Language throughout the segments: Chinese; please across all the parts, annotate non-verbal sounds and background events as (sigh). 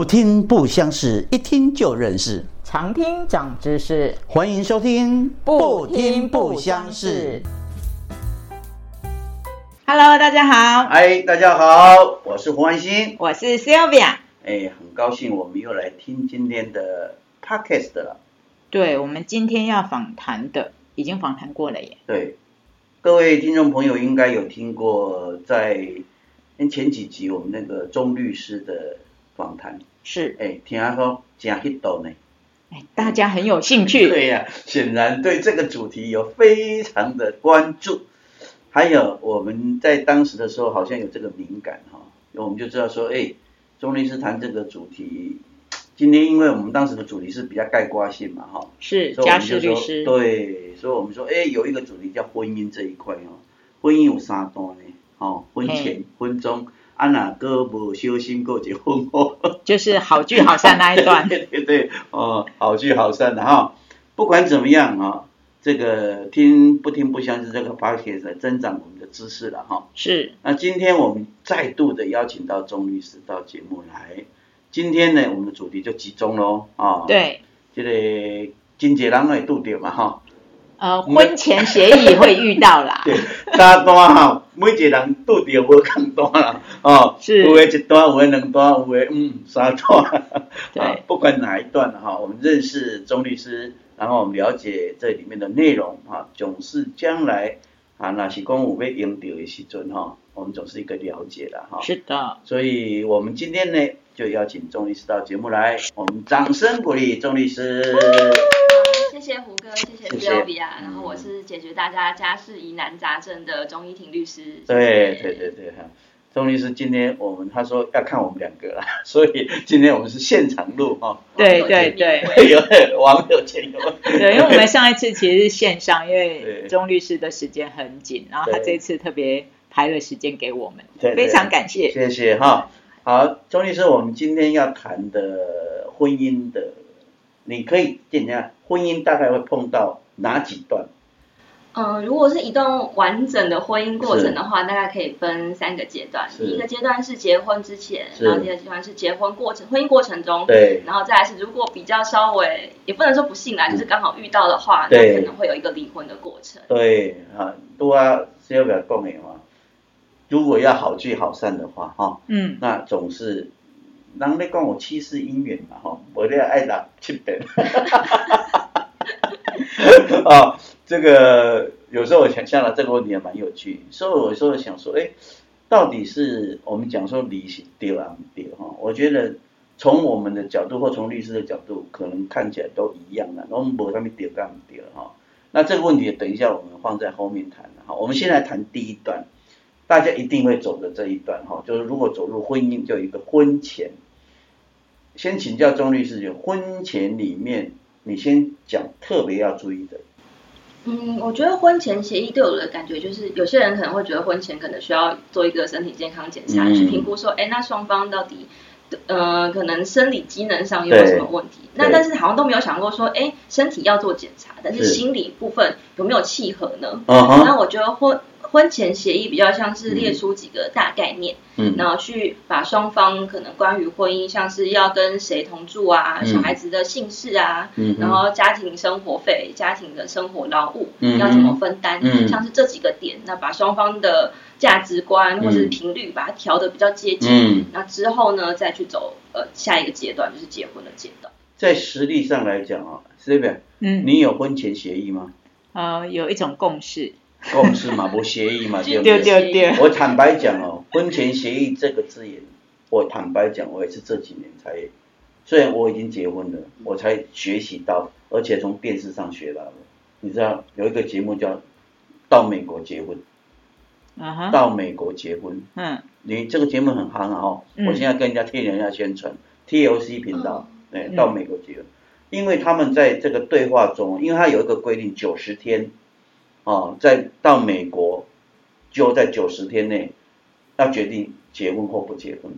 不听不相识，一听就认识。常听长知识，欢迎收听不听不相识。Hello，大家好，嗨，大家好，我是胡安心，我是 Sylvia。哎，很高兴我们又来听今天的 Podcast 了。对，我们今天要访谈的，已经访谈过了耶。对，各位听众朋友应该有听过，在前几集我们那个钟律师的访谈。是，哎，听说真 hit 到呢。哎，大家很有兴趣。对呀，显然对这个主题有非常的关注。还有我们在当时的时候好像有这个敏感哈，我们就知道说，哎，钟律师谈这个主题，今天因为我们当时的主题是比较概括性嘛哈，是家事律师。对，所以我们说，哎，有一个主题叫婚姻这一块哦，婚姻有三段呢，哦，婚前、婚中。啊，哪个不修心过结婚哦？就是好聚好散那一段。(laughs) 对对对，哦，好聚好散的哈。不管怎么样啊，这个听不听不相信这个 p o d c 增长我们的知识了哈。是。那今天我们再度的邀请到钟律师到节目来。今天呢，我们的主题就集中喽啊。对。这个金姐郎会度点嘛哈。呃，婚前协议会遇到啦。(laughs) 对，三段哈，每一个人拄着无共段啦，(laughs) 哦，是，有诶一段，有诶两段，有诶嗯三段。(laughs) 对，不管哪一段哈，我们认识钟律师，然后我们了解这里面的内容哈，总是将来啊，那是讲有要用到的时阵哈，我们总是一个了解的哈。是的。所以我们今天呢，就邀请钟律师到节目来，我们掌声鼓励钟律师。谢谢胡哥，谢谢 Sylvia，然后我是解决大家家事疑难杂症的钟依婷律师。对对对对哈，钟律师今天我们他说要看我们两个啦，(laughs) 所以今天我们是现场录哈。对对对，有网友见有。对，因为我们上一次其实是线上，因为钟律师的时间很紧，然后他这次特别排了时间给我们，非常感谢。谢谢哈，好，钟律师，我们今天要谈的婚姻的。你可以简单，婚姻大概会碰到哪几段？嗯，如果是一段完整的婚姻过程的话，大概可以分三个阶段。第一个阶段是结婚之前，然后第二个阶段是结婚过程、婚姻过程中，对，然后再来是如果比较稍微，也不能说不幸啦，就是刚好遇到的话，那可能会有一个离婚的过程。对，啊，都啊，是要不要共鸣嘛？如果要好聚好散的话，哈，嗯，那总是。人咧讲我七世姻缘嘛吼，我咧爱六七遍。(laughs) 啊，(laughs) 这个有时候我想象了这个问题也蛮有趣，所以我说想说，哎，到底是我们讲说离丢啊丢哈？我觉得从我们的角度或从律师的角度，可能看起来都一样的，我们不上面丢干丢哈。那这个问题等一下我们放在后面谈哈。我们先来谈第一段。大家一定会走的这一段哈，就是如果走入婚姻，就有一个婚前。先请教钟律师，就婚前里面，你先讲特别要注意的。嗯，我觉得婚前协议对我的感觉就是，有些人可能会觉得婚前可能需要做一个身体健康检查，去评估说，哎，那双方到底，呃，可能生理机能上有什么问题？那但是好像都没有想过说，哎，身体要做检查，但是心理部分有没有契合呢？那我觉得婚。婚前协议比较像是列出几个大概念，嗯，然后去把双方可能关于婚姻，像是要跟谁同住啊，小孩子的姓氏啊，嗯，然后家庭生活费、家庭的生活劳务，嗯，要怎么分担，嗯，像是这几个点，那把双方的价值观或者是频率把它调的比较接近，嗯，那之后呢，再去走呃下一个阶段，就是结婚的阶段。在实力上来讲啊 s t 嗯，你有婚前协议吗？呃，有一种共识。共识嘛，无协议嘛，(laughs) 对不对？我坦白讲哦，婚前协议这个字眼，我坦白讲，我也是这几年才，虽然我已经结婚了，我才学习到，而且从电视上学到的。你知道有一个节目叫《到美国结婚》，啊哈。到美国结婚，嗯，你这个节目很夯哦，我现在跟人家替人家宣传，TLC 频道，对，到美国结婚，因为他们在这个对话中，因为他有一个规定，九十天。哦，在到美国，就在九十天内要决定结婚或不结婚。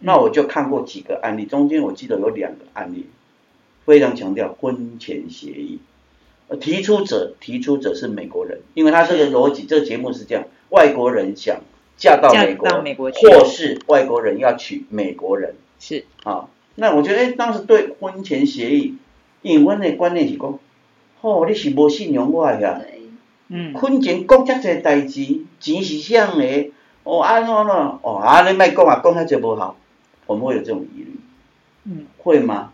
那我就看过几个案例，中间我记得有两个案例，非常强调婚前协议。提出者提出者是美国人，因为他这个逻辑，这个节目是这样：外国人想嫁到美国，或是外国人要娶美国人，是啊。那我觉得，哎，当时对婚前协议，因为阮的观念是讲，哦，你是无信用我呀，嗯，婚前讲遮侪代志，钱是啥个？哦，安怎咯？哦，啊，你莫讲啊，讲遐侪无效，我们会有这种疑虑，嗯，会吗？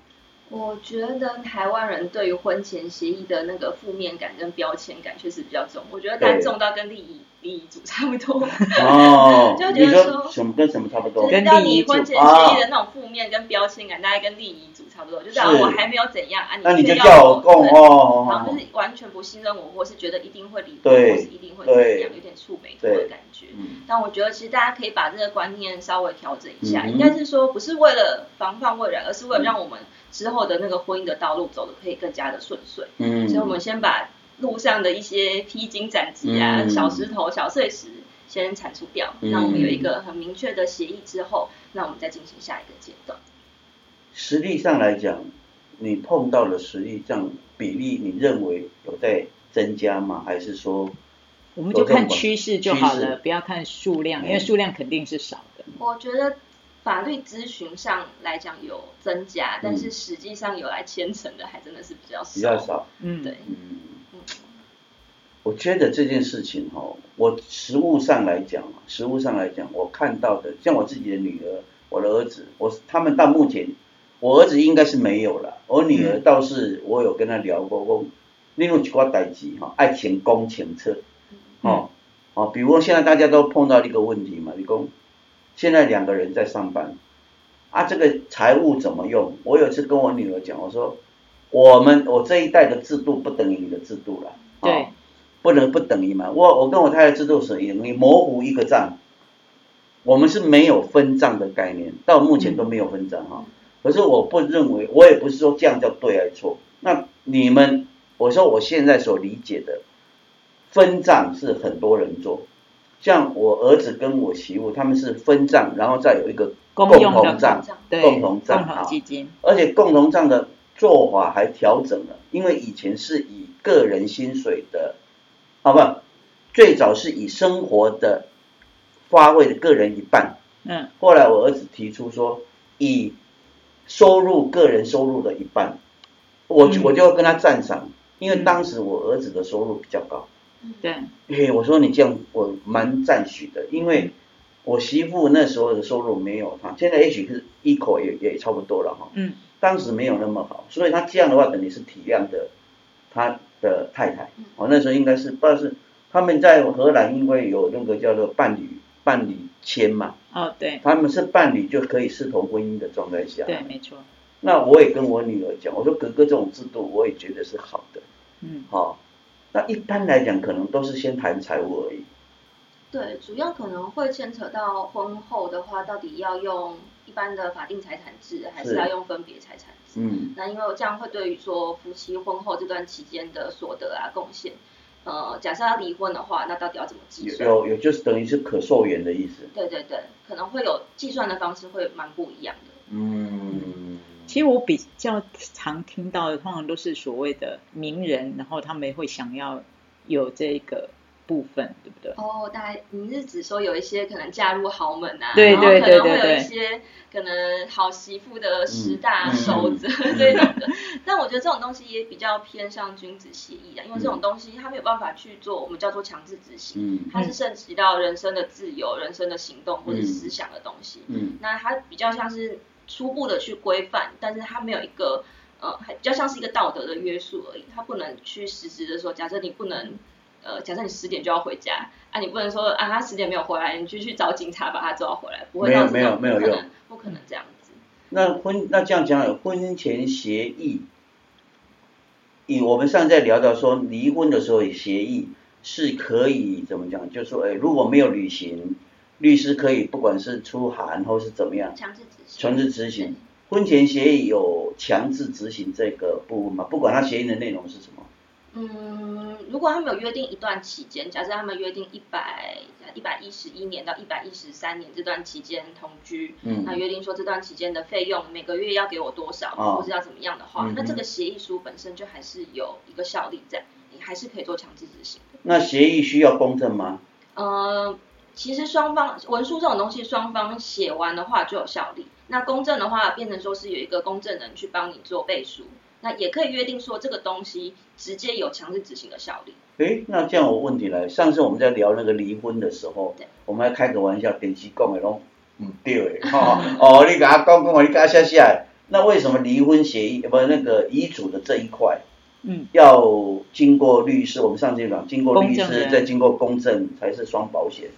我觉得台湾人对于婚前协议的那个负面感跟标签感确实比较重，我觉得大重到跟利益利益组差不多。哦，(laughs) 就觉得说什么跟什么差不多？跟利益婚前协议的那种负面跟标签感，大概跟利益组差不多。就是我还没有怎样啊，你就叫我供哦，然后就是完全不信任我，或是觉得一定会离婚，或是一定会怎么样，有点触眉头的感觉。但我觉得其实大家可以把这个观念稍微调整一下，应该是说不是为了防范未然，而是为了让我们。之后的那个婚姻的道路走的可以更加的顺遂，嗯，所以我们先把路上的一些披荆斩棘啊、小石头、小碎石先铲除掉，那我们有一个很明确的协议之后，那我们再进行下一个阶段。实力上来讲，你碰到的实力上比例，你认为有在增加吗？还是说，我们就看趋势就好了，不要看数量，因为数量肯定是少的。我觉得。法律咨询上来讲有增加，但是实际上有来牵成的还真的是比较少。比较少，嗯，对，嗯我觉得这件事情哈，我实物上来讲，实物上来讲，我看到的，像我自己的女儿，我的儿子，我他们到目前，我儿子应该是没有了，我女儿倒是我有跟他聊过，我例如几挂代志哈，爱情公情测，哦哦，比如现在大家都碰到一个问题嘛，你讲。现在两个人在上班，啊，这个财务怎么用？我有一次跟我女儿讲，我说，我们我这一代的制度不等于你的制度了，对，不能不等于嘛。我我跟我太太制度是等于模糊一个账，我们是没有分账的概念，到目前都没有分账哈。可是我不认为，我也不是说这样叫对还是错。那你们，我说我现在所理解的分账是很多人做。像我儿子跟我媳妇，他们是分账，然后再有一个共同账，共同账啊，基金，而且共同账的做法还调整了，因为以前是以个人薪水的，好不，最早是以生活的花费的个人一半，嗯，后来我儿子提出说以收入个人收入的一半，我我就跟他赞赏，因为当时我儿子的收入比较高。对，嘿，我说你这样我蛮赞许的，因为我媳妇那时候的收入没有他，现在也许是一口也也差不多了哈。嗯。当时没有那么好，所以她这样的话等于是体谅的他的太太。我那时候应该是不知道是他们在荷兰因为有那个叫做伴侣伴侣签嘛。哦，对。他们是伴侣就可以视同婚姻的状态下。对，没错。那我也跟我女儿讲，我说哥哥这种制度我也觉得是好的。嗯。好。那一般来讲，可能都是先谈财务而已。对，主要可能会牵扯到婚后的话，到底要用一般的法定财产制，还是要用分别财产制？嗯。那因为这样会对于说夫妻婚后这段期间的所得啊、贡献，呃，假设要离婚的话，那到底要怎么计算？有有，就是等于是可溯源的意思。对对对，可能会有计算的方式会蛮不一样的。嗯。其实我比较常听到的，通常都是所谓的名人，然后他们会想要有这个部分，对不对？哦，大概你是指说有一些可能嫁入豪门啊，对对对对对，可能会有一些可能好媳妇的十大守则这种的。但我觉得这种东西也比较偏向君子协议啊，因为这种东西它没有办法去做我们叫做强制执行，它是涉及到人生的自由、人生的行动或者思想的东西。嗯，那它比较像是。初步的去规范，但是它没有一个呃，还比较像是一个道德的约束而已。它不能去实质的说，假设你不能呃，假设你十点就要回家啊，你不能说啊，他十点没有回来，你就去找警察把他抓回来，不会没有没有没有用，不可能这样子。那婚那这样讲，婚前协议，以我们上次在聊到说离婚的时候协议是可以怎么讲？就是说哎，如果没有履行。律师可以不管是出函或是怎么样，强制执行。强制执行，婚前协议有强制执行这个部分吗？不管他协议的内容是什么。嗯，如果他们有约定一段期间，假设他们约定一百一百一十一年到一百一十三年这段期间同居，嗯，那约定说这段期间的费用每个月要给我多少，或是要怎么样的话，那这个协议书本身就还是有一个效力在，你还是可以做强制执行的。那协议需要公证吗？呃。其实双方文书这种东西，双方写完的话就有效力。那公证的话，变成说是有一个公证人去帮你做背书，那也可以约定说这个东西直接有强制执行的效力。哎，那这样我问题来，上次我们在聊那个离婚的时候，我们还开个玩笑，电视讲的拢唔对的，(laughs) 哦，你甲我讲讲，你甲写写，那为什么离婚协议不那个遗嘱的这一块，嗯，要经过律师？我们上次讲，经过律师再经过公证才是双保险。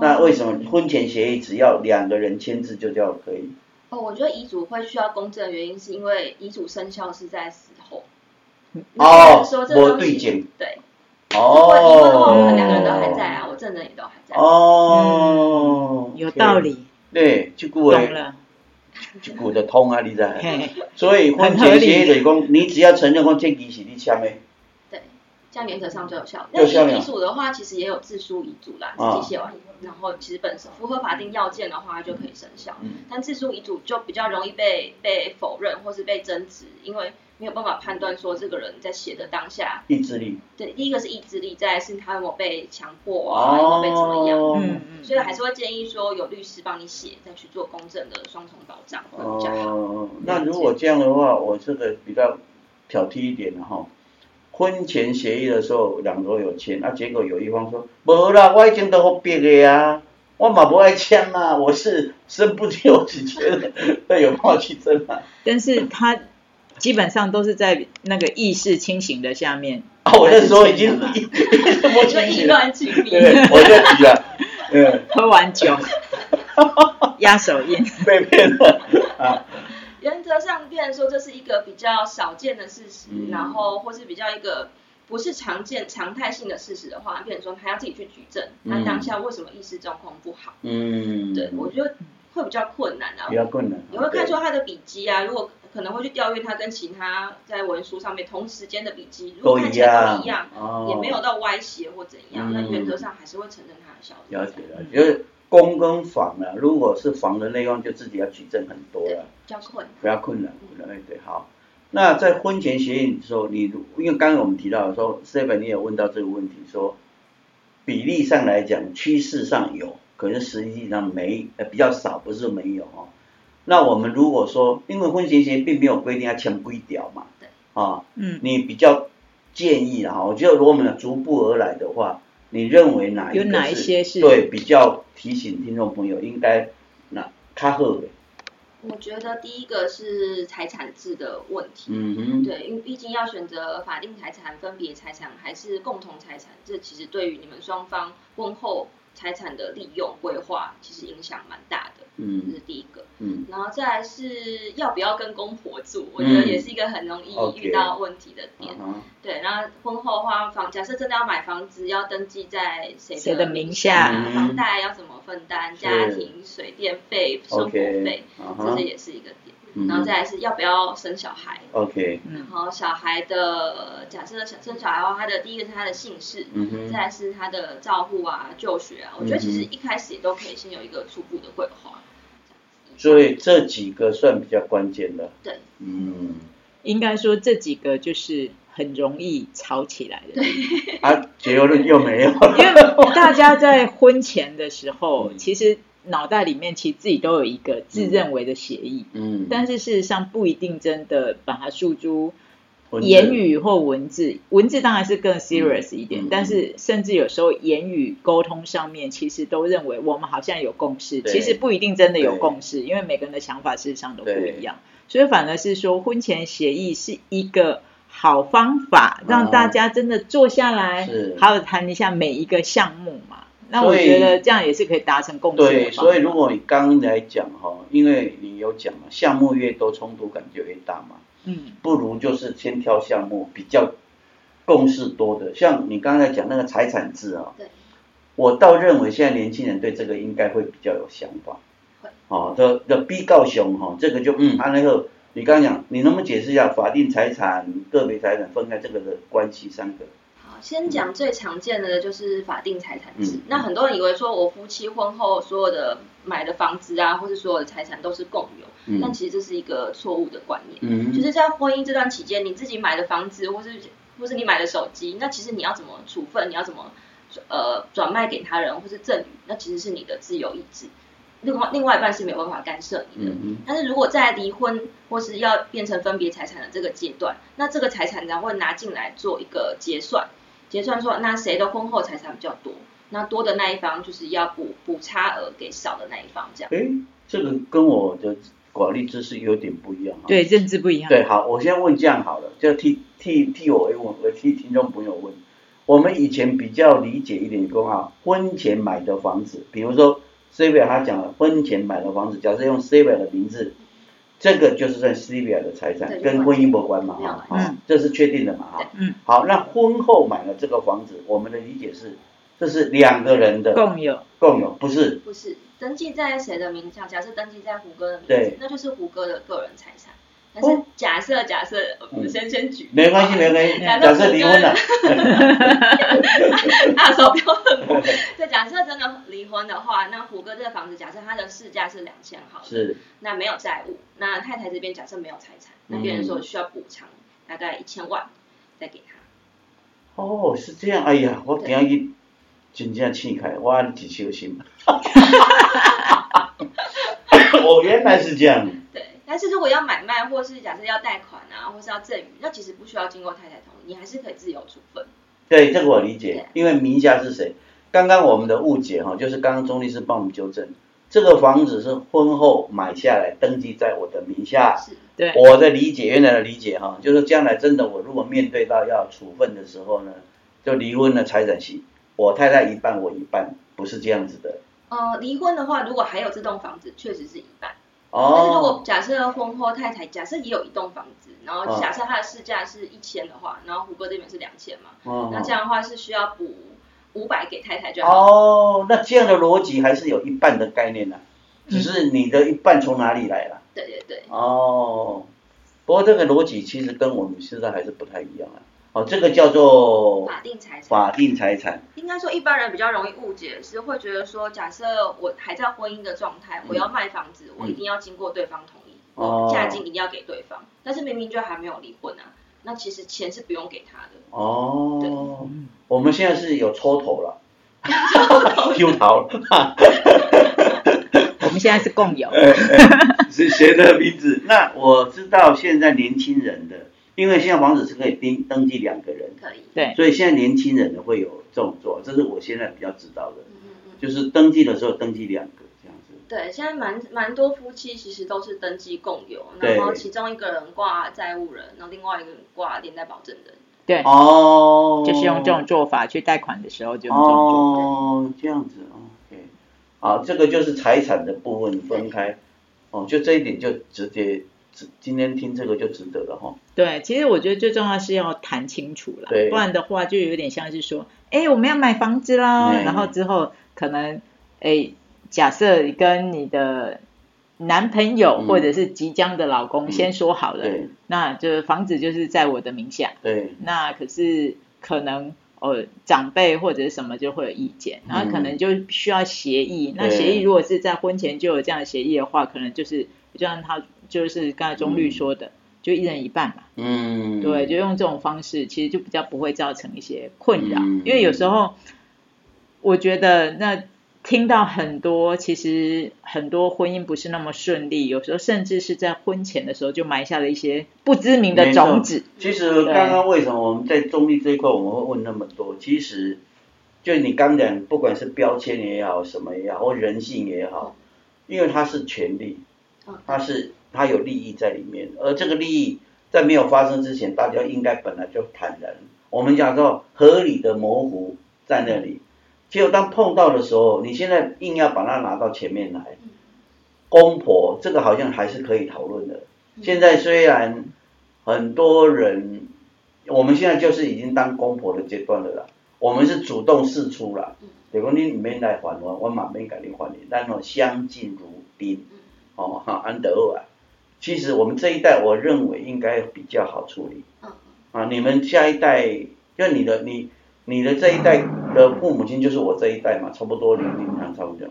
那为什么婚前协议只要两个人签字就叫可以？哦，我觉得遗嘱会需要公证的原因是因为遗嘱生效是在死后。哦，我对检。对。哦。如果离婚后，我们两个人都还在啊，我证人也都还在。哦。有道理。对，就顾懂了。就顾得通啊，你知？所以婚前协议就是讲，你只要承认讲这期是你签的。这样原则上就有效。那遗嘱的话，其实也有自书遗嘱啦，自己写完，然后其实本身符合法定要件的话就可以生效。但自书遗嘱就比较容易被被否认或是被争执，因为没有办法判断说这个人在写的当下意志力。对，第一个是意志力，再是他有没有被强迫啊，有没有被怎么样。嗯嗯。所以还是会建议说有律师帮你写，再去做公证的双重保障会比较好。哦，那如果这样的话，我这个比较挑剔一点的哈。婚前协议的时候，两个有签，啊，结果有一方说，无啦，我已经都好别个呀，我嘛不爱签嘛，我是身不由己签的，(laughs) 那有办法去争嘛？但是他基本上都是在那个意识清醒的下面。啊，我那时候已经意什么清醒？对，我就急了，嗯，(laughs) 喝完酒，(laughs) 压手印，被骗了啊。原则上，变成说这是一个比较少见的事实，然后或是比较一个不是常见常态性的事实的话，变成说他要自己去举证，他当下为什么意识状况不好？嗯，对我觉得会比较困难啊。比较困难。你会看出他的笔迹啊，如果可能会去调阅他跟其他在文书上面同时间的笔迹，如果看起来都一样，也没有到歪斜或怎样，那原则上还是会承认他的效力。了解了，因为。公跟房啊，如果是房的内容，就自己要举证很多了，比较困难，比较困难，对对好。那在婚前协议的时候，你因为刚刚我们提到说，Seven 你也问到这个问题，说比例上来讲，趋势上有，可是实际上没，呃比较少，不是没有哦。那我们如果说，因为婚前协议并没有规定要签规条嘛，对，啊，嗯，你比较建议啊，我觉得如果我们逐步而来的话。你认为哪有哪一些是对比较提醒听众朋友应该那卡好的？我觉得第一个是财产制的问题，嗯哼，对，因为毕竟要选择法定财产、分别财产还是共同财产，这其实对于你们双方婚后。财产的利用规划其实影响蛮大的，嗯，这是第一个，嗯，然后再来是要不要跟公婆住，我觉得也是一个很容易遇到问题的点，对，然后婚后花房，假设真的要买房子，要登记在谁的名下，房贷要怎么分担，家庭水电费、生活费，这些也是一个点。然后再来是要不要生小孩？OK。然后小孩的假设生生小孩的话，他的第一个是他的姓氏，再来是他的照护啊、就学啊。我觉得其实一开始也都可以先有一个初步的规划。所以这几个算比较关键的。对。嗯。应该说这几个就是很容易吵起来的。对。啊，结论又没有。因为大家在婚前的时候，其实。脑袋里面其实自己都有一个自认为的协议，嗯，但是事实上不一定真的把它诉诸言语或文字，文字当然是更 serious 一点，但是甚至有时候言语沟通上面，其实都认为我们好像有共识，其实不一定真的有共识，因为每个人的想法事实上都不一样，所以反而是说婚前协议是一个好方法，让大家真的坐下来，好好谈一下每一个项目嘛。那我觉得这样也是可以达成共识。对，所以如果你刚来讲哈，因为你有讲嘛，项目越多，冲突感就越大嘛。嗯。不如就是先挑项目比较共识多的，像你刚才讲那个财产制啊。对。我倒认为现在年轻人对这个应该会比较有想法。会。哦，的的逼告熊哈，这个就嗯，安那个你刚刚讲，你能不能解释一下法定财产、个别财产分开这个的关系三个？先讲最常见的就是法定财产制。那很多人以为说我夫妻婚后所有的买的房子啊，或是所有的财产都是共有，但其实这是一个错误的观念。就是在婚姻这段期间，你自己买的房子，或是或是你买的手机，那其实你要怎么处分，你要怎么呃转卖给他人或是赠与，那其实是你的自由意志。另外另外一半是没有办法干涉你的。但是如果在离婚或是要变成分别财产的这个阶段，那这个财产然后拿进来做一个结算，结算说那谁的婚后财产比较多，那多的那一方就是要补补差额给少的那一方这样。哎，这个跟我的管理知识有点不一样啊。对，认知不一样。对，好，我先问这样好了，就替替替我问，我替听众朋友问。我们以前比较理解一点，说啊，婚前买的房子，比如说 a 他讲了，婚前买的房子，假设用 a 的名字，这个就是算 c v i a 的财产，跟婚姻无关嘛，哈，嗯，这是确定的嘛，哈，嗯，好，那婚后买了这个房子，我们的理解是，这是两个人的共有，共有，不是，不是，登记在谁的名下？假设登记在胡哥的名字，那就是胡哥的个人财产。但是假设假设，我先先举，没关系没关系，假设离婚了，大 (laughs) 手标很多。(laughs) 对，假设真的离婚的话，那虎哥这个房子，假设他的市价是两千，好，是，那没有债务，那太太这边假设没有财产，那别人说需要补偿大概一千万，再给他。哦，是这样，哎呀，我今日真正气开，我一小心。(laughs) 我，原来是这样。但是如果要买卖，或是假设要贷款啊，或是要赠与，那其实不需要经过太太同意，你还是可以自由处分。对，这个我理解，因为名下是谁？刚刚我们的误解哈，就是刚刚钟律师帮我们纠正，这个房子是婚后买下来，登记在我的名下。是，对。我的理解，原来的理解哈，就是将来真的我如果面对到要处分的时候呢，就离婚的财产系，我太太一半，我一半，不是这样子的。呃，离婚的话，如果还有这栋房子，确实是一半。但是如果假设婚后太太假设也有一栋房子，然后假设它的市价是一千的话，然后胡哥这边是两千嘛，那这样的话是需要补五百给太太就好。哦，那这样的逻辑还是有一半的概念呢，只是你的一半从哪里来了？对对对。哦，不过这个逻辑其实跟我们现在还是不太一样啊。哦，这个叫做法定财产。法定财产。应该说一般人比较容易误解，是会觉得说，假设我还在婚姻的状态，我要卖房子，我一定要经过对方同意，嫁金一定要给对方。但是明明就还没有离婚啊，那其实钱是不用给他的。哦。我们现在是有抽头了。(laughs) 抽头。我们现在是共有。(laughs) 是谁的名字？那我知道现在年轻人的。因为现在房子是可以登登记两个人，可以，对，所以现在年轻人呢会有这种做，这是我现在比较知道的，嗯嗯嗯，就是登记的时候登记两个这样子。对，现在蛮蛮多夫妻其实都是登记共有，然后其中一个人挂债务人，然后另外一个人挂连带保证人。对，哦，就是用这种做法去贷款的时候就用这种做。哦，这样子，OK，好，这个就是财产的部分分开，哦，就这一点就直接。今天听这个就值得了哈。对，其实我觉得最重要是要谈清楚了，不然的话就有点像是说，哎，我们要买房子啦，然后之后可能，哎，假设跟你的男朋友或者是即将的老公先说好了，那就是房子就是在我的名下，对，那可是可能哦长辈或者是什么就会有意见，然后可能就需要协议，那协议如果是在婚前就有这样的协议的话，可能就是就让他。就是刚才中律说的，就一人一半嘛。嗯，对，就用这种方式，其实就比较不会造成一些困扰。因为有时候，我觉得那听到很多，其实很多婚姻不是那么顺利，有时候甚至是在婚前的时候就埋下了一些不知名的种子。其实刚刚为什么我们在中立这一块我们会问那么多？其实就你刚讲，不管是标签也好，什么也好，或人性也好，因为它是权利，它是。他有利益在里面，而这个利益在没有发生之前，大家应该本来就坦然。我们讲说合理的模糊在那里，结果当碰到的时候，你现在硬要把它拿到前面来，公婆这个好像还是可以讨论的。现在虽然很多人，我们现在就是已经当公婆的阶段了啦，我们是主动示出了，如果你免来还我，我马免跟你还你，但我相敬如宾，哦哈，安德啊。其实我们这一代，我认为应该比较好处理。嗯。啊，你们下一代，就你的你你的这一代的父母亲就是我这一代嘛，差不多年龄上差不多。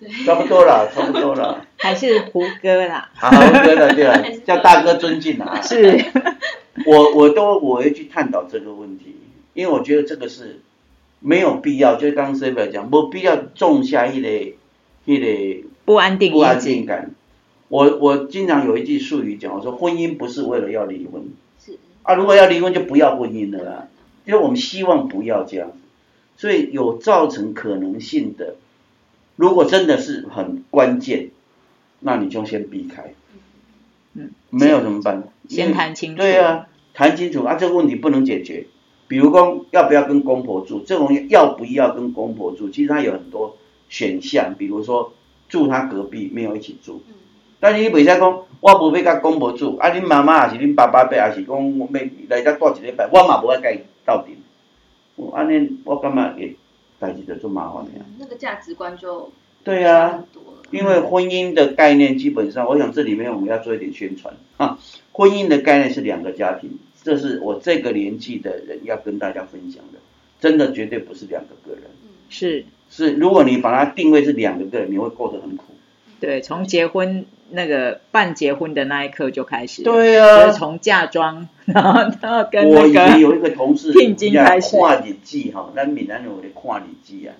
对。差不多了，差不多了。(laughs) 还是胡歌啦。啊，胡歌的对啊，(laughs) 叫大哥尊敬啊。是。(laughs) 我我都我会去探讨这个问题，因为我觉得这个是没有必要，就刚刚 C 来讲，没必要种下一类一类不安定不安定感。我我经常有一句术语讲，我说婚姻不是为了要离婚，是啊，如果要离婚就不要婚姻了啦，因为我们希望不要这样子，所以有造成可能性的，如果真的是很关键，那你就先避开，嗯，没有怎么办？先谈清楚。对啊，谈清楚啊，这个问题不能解决。比如说要不要跟公婆住，这种要不要跟公婆住，其实它有很多选项，比如说住他隔壁，没有一起住。但是你袂使讲，我无要甲公婆住，啊，恁妈妈也是恁爸爸辈，也是讲要来遮住一礼拜，我嘛无爱甲伊斗阵。安尼我感觉也代志就做麻烦呀。那个价值观就对啊，因为婚姻的概念基本上，我想这里面我们要做一点宣传啊。婚姻的概念是两个家庭，这是我这个年纪的人要跟大家分享的，真的绝对不是两个个人。是是，如果你把它定位是两个个人，你会过得很苦。对，从结婚那个办结婚的那一刻就开始，对啊，就是从嫁妆，(laughs) 然后到跟那个我以前有一个同事，聘金开始，看日子哈，咱闽南人有咧看日子啊，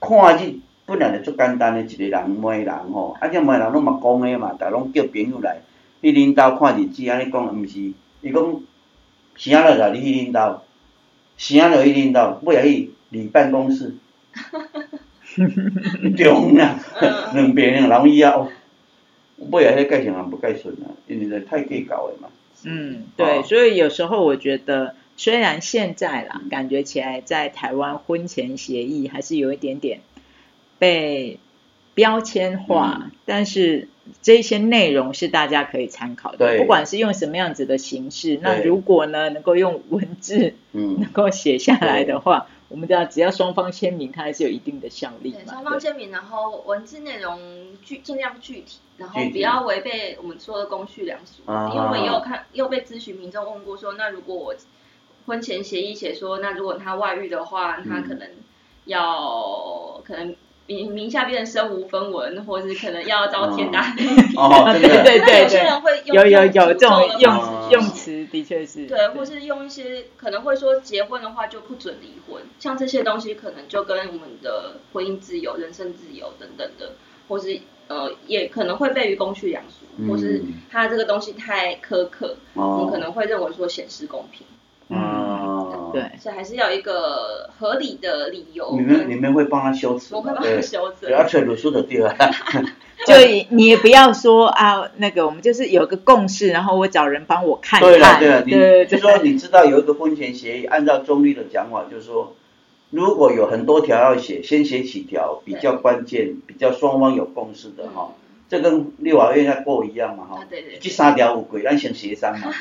看日本来就足简单的一个人每人吼，啊，这每人拢嘛讲的嘛，逐拢叫朋友来，去恁兜看日子，安尼讲毋是，伊讲，啥了来？你去恁兜，啥了？去恁兜，尾下去离办公室。(laughs) (laughs) 中啦，两边两人以后，尾下迄个介绍人不介顺啊，因为太计较的嘛。嗯，对，所以有时候我觉得，虽然现在啦，感觉起来在台湾婚前协议还是有一点点被标签化，但是这些内容是大家可以参考的，不管是用什么样子的形式，那如果呢能够用文字能够写下来的话。我们知道，只要双方签名，它还是有一定的效力对，双方签名，然后文字内容具尽量具体，然后不要违背我们说的公序良俗。因为我们也有看，又被咨询民众问过说，那如果我婚前协议写说，那如果他外遇的话，他可能要可能。名名下变成身无分文，或者是可能要遭天打雷劈。对对对有些人会有有有这种用 (laughs) 用词，的确是。对，或是用一些可能会说结婚的话就不准离婚，像这些东西可能就跟我们的婚姻自由、人身自由等等的，或是呃也可能会被于公序良俗，或是他这个东西太苛刻，我们可能会认为说显示公平。嗯，对，所以还是要一个合理的理由。你们你们会帮他修辞？我会帮他修辞。不要吹鲁书的地方。(laughs) (laughs) 就你也不要说啊，那个我们就是有个共识，然后我找人帮我看看。对了对了，(laughs) 你就说你知道有一个婚前协议，按照中立的讲法，就是说如果有很多条要写，先写几条比较关键、比较双方有共识的哈。这跟立法院要过一样嘛哈，这三条有过，咱先协商嘛，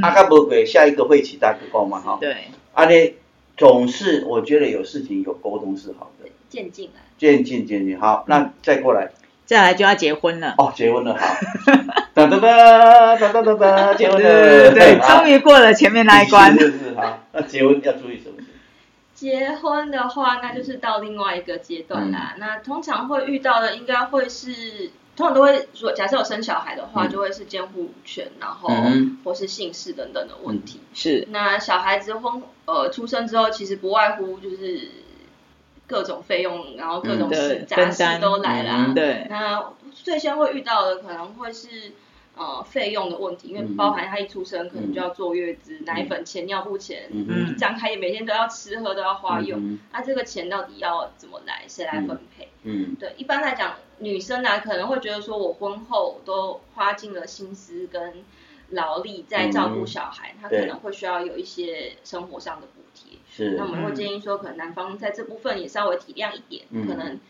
啊，甲无过下一个会期再讲嘛哈。对，啊咧，总是我觉得有事情有沟通是好的。渐进啊。渐进渐进，好，那再过来。再来就要结婚了。哦，结婚了，好。(laughs) 哒哒哒哒哒哒哒，结婚了。对，终于过了前面那一关。是是好，那结婚要注意什么？结婚的话，那就是到另外一个阶段啦。那通常会遇到的，应该会是。通常都会说，假设有生小孩的话，就会是监护权，然后或是姓氏等等的问题。是。那小孩子婚呃出生之后，其实不外乎就是各种费用，然后各种事杂事都来了。对。那最先会遇到的可能会是。呃，费用的问题，因为包含他一出生可能就要坐月子、奶粉钱、尿布钱，一张开每天都要吃喝都要花用，那这个钱到底要怎么来，谁来分配？嗯，对，一般来讲，女生呢可能会觉得说，我婚后都花尽了心思跟劳力在照顾小孩，她可能会需要有一些生活上的补贴。是，那我们会建议说，可能男方在这部分也稍微体谅一点，可能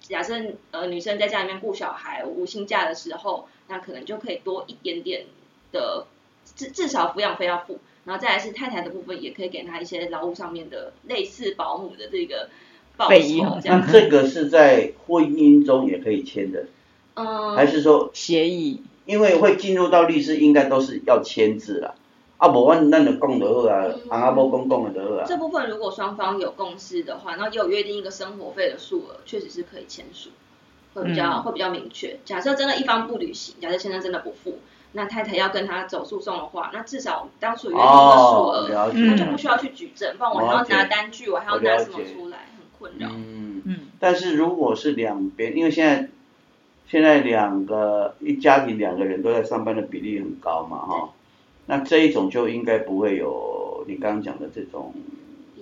假设呃女生在家里面顾小孩，无薪假的时候。那可能就可以多一点点的，至至少抚养费要付，然后再来是太太的部分，也可以给她一些劳务上面的类似保姆的这个报酬。那这个是在婚姻中也可以签的，嗯，还是说协议？因为会进入到律师，应该都是要签字啦。啊，无阮咱就讲就好啊，阿阿某讲讲就好啊。这部分如果双方有共识的话，那也有约定一个生活费的数额，确实是可以签署。会比较会比较明确。假设真的一方不履行，假设先生真的不付，那太太要跟他走诉讼的话，那至少当初约定的数额，他就不需要去举证，不然我还要拿单据，我还要拿什么出来，很困扰。嗯嗯。但是如果是两边，因为现在现在两个一家庭两个人都在上班的比例很高嘛，哈，那这一种就应该不会有你刚刚讲的这种。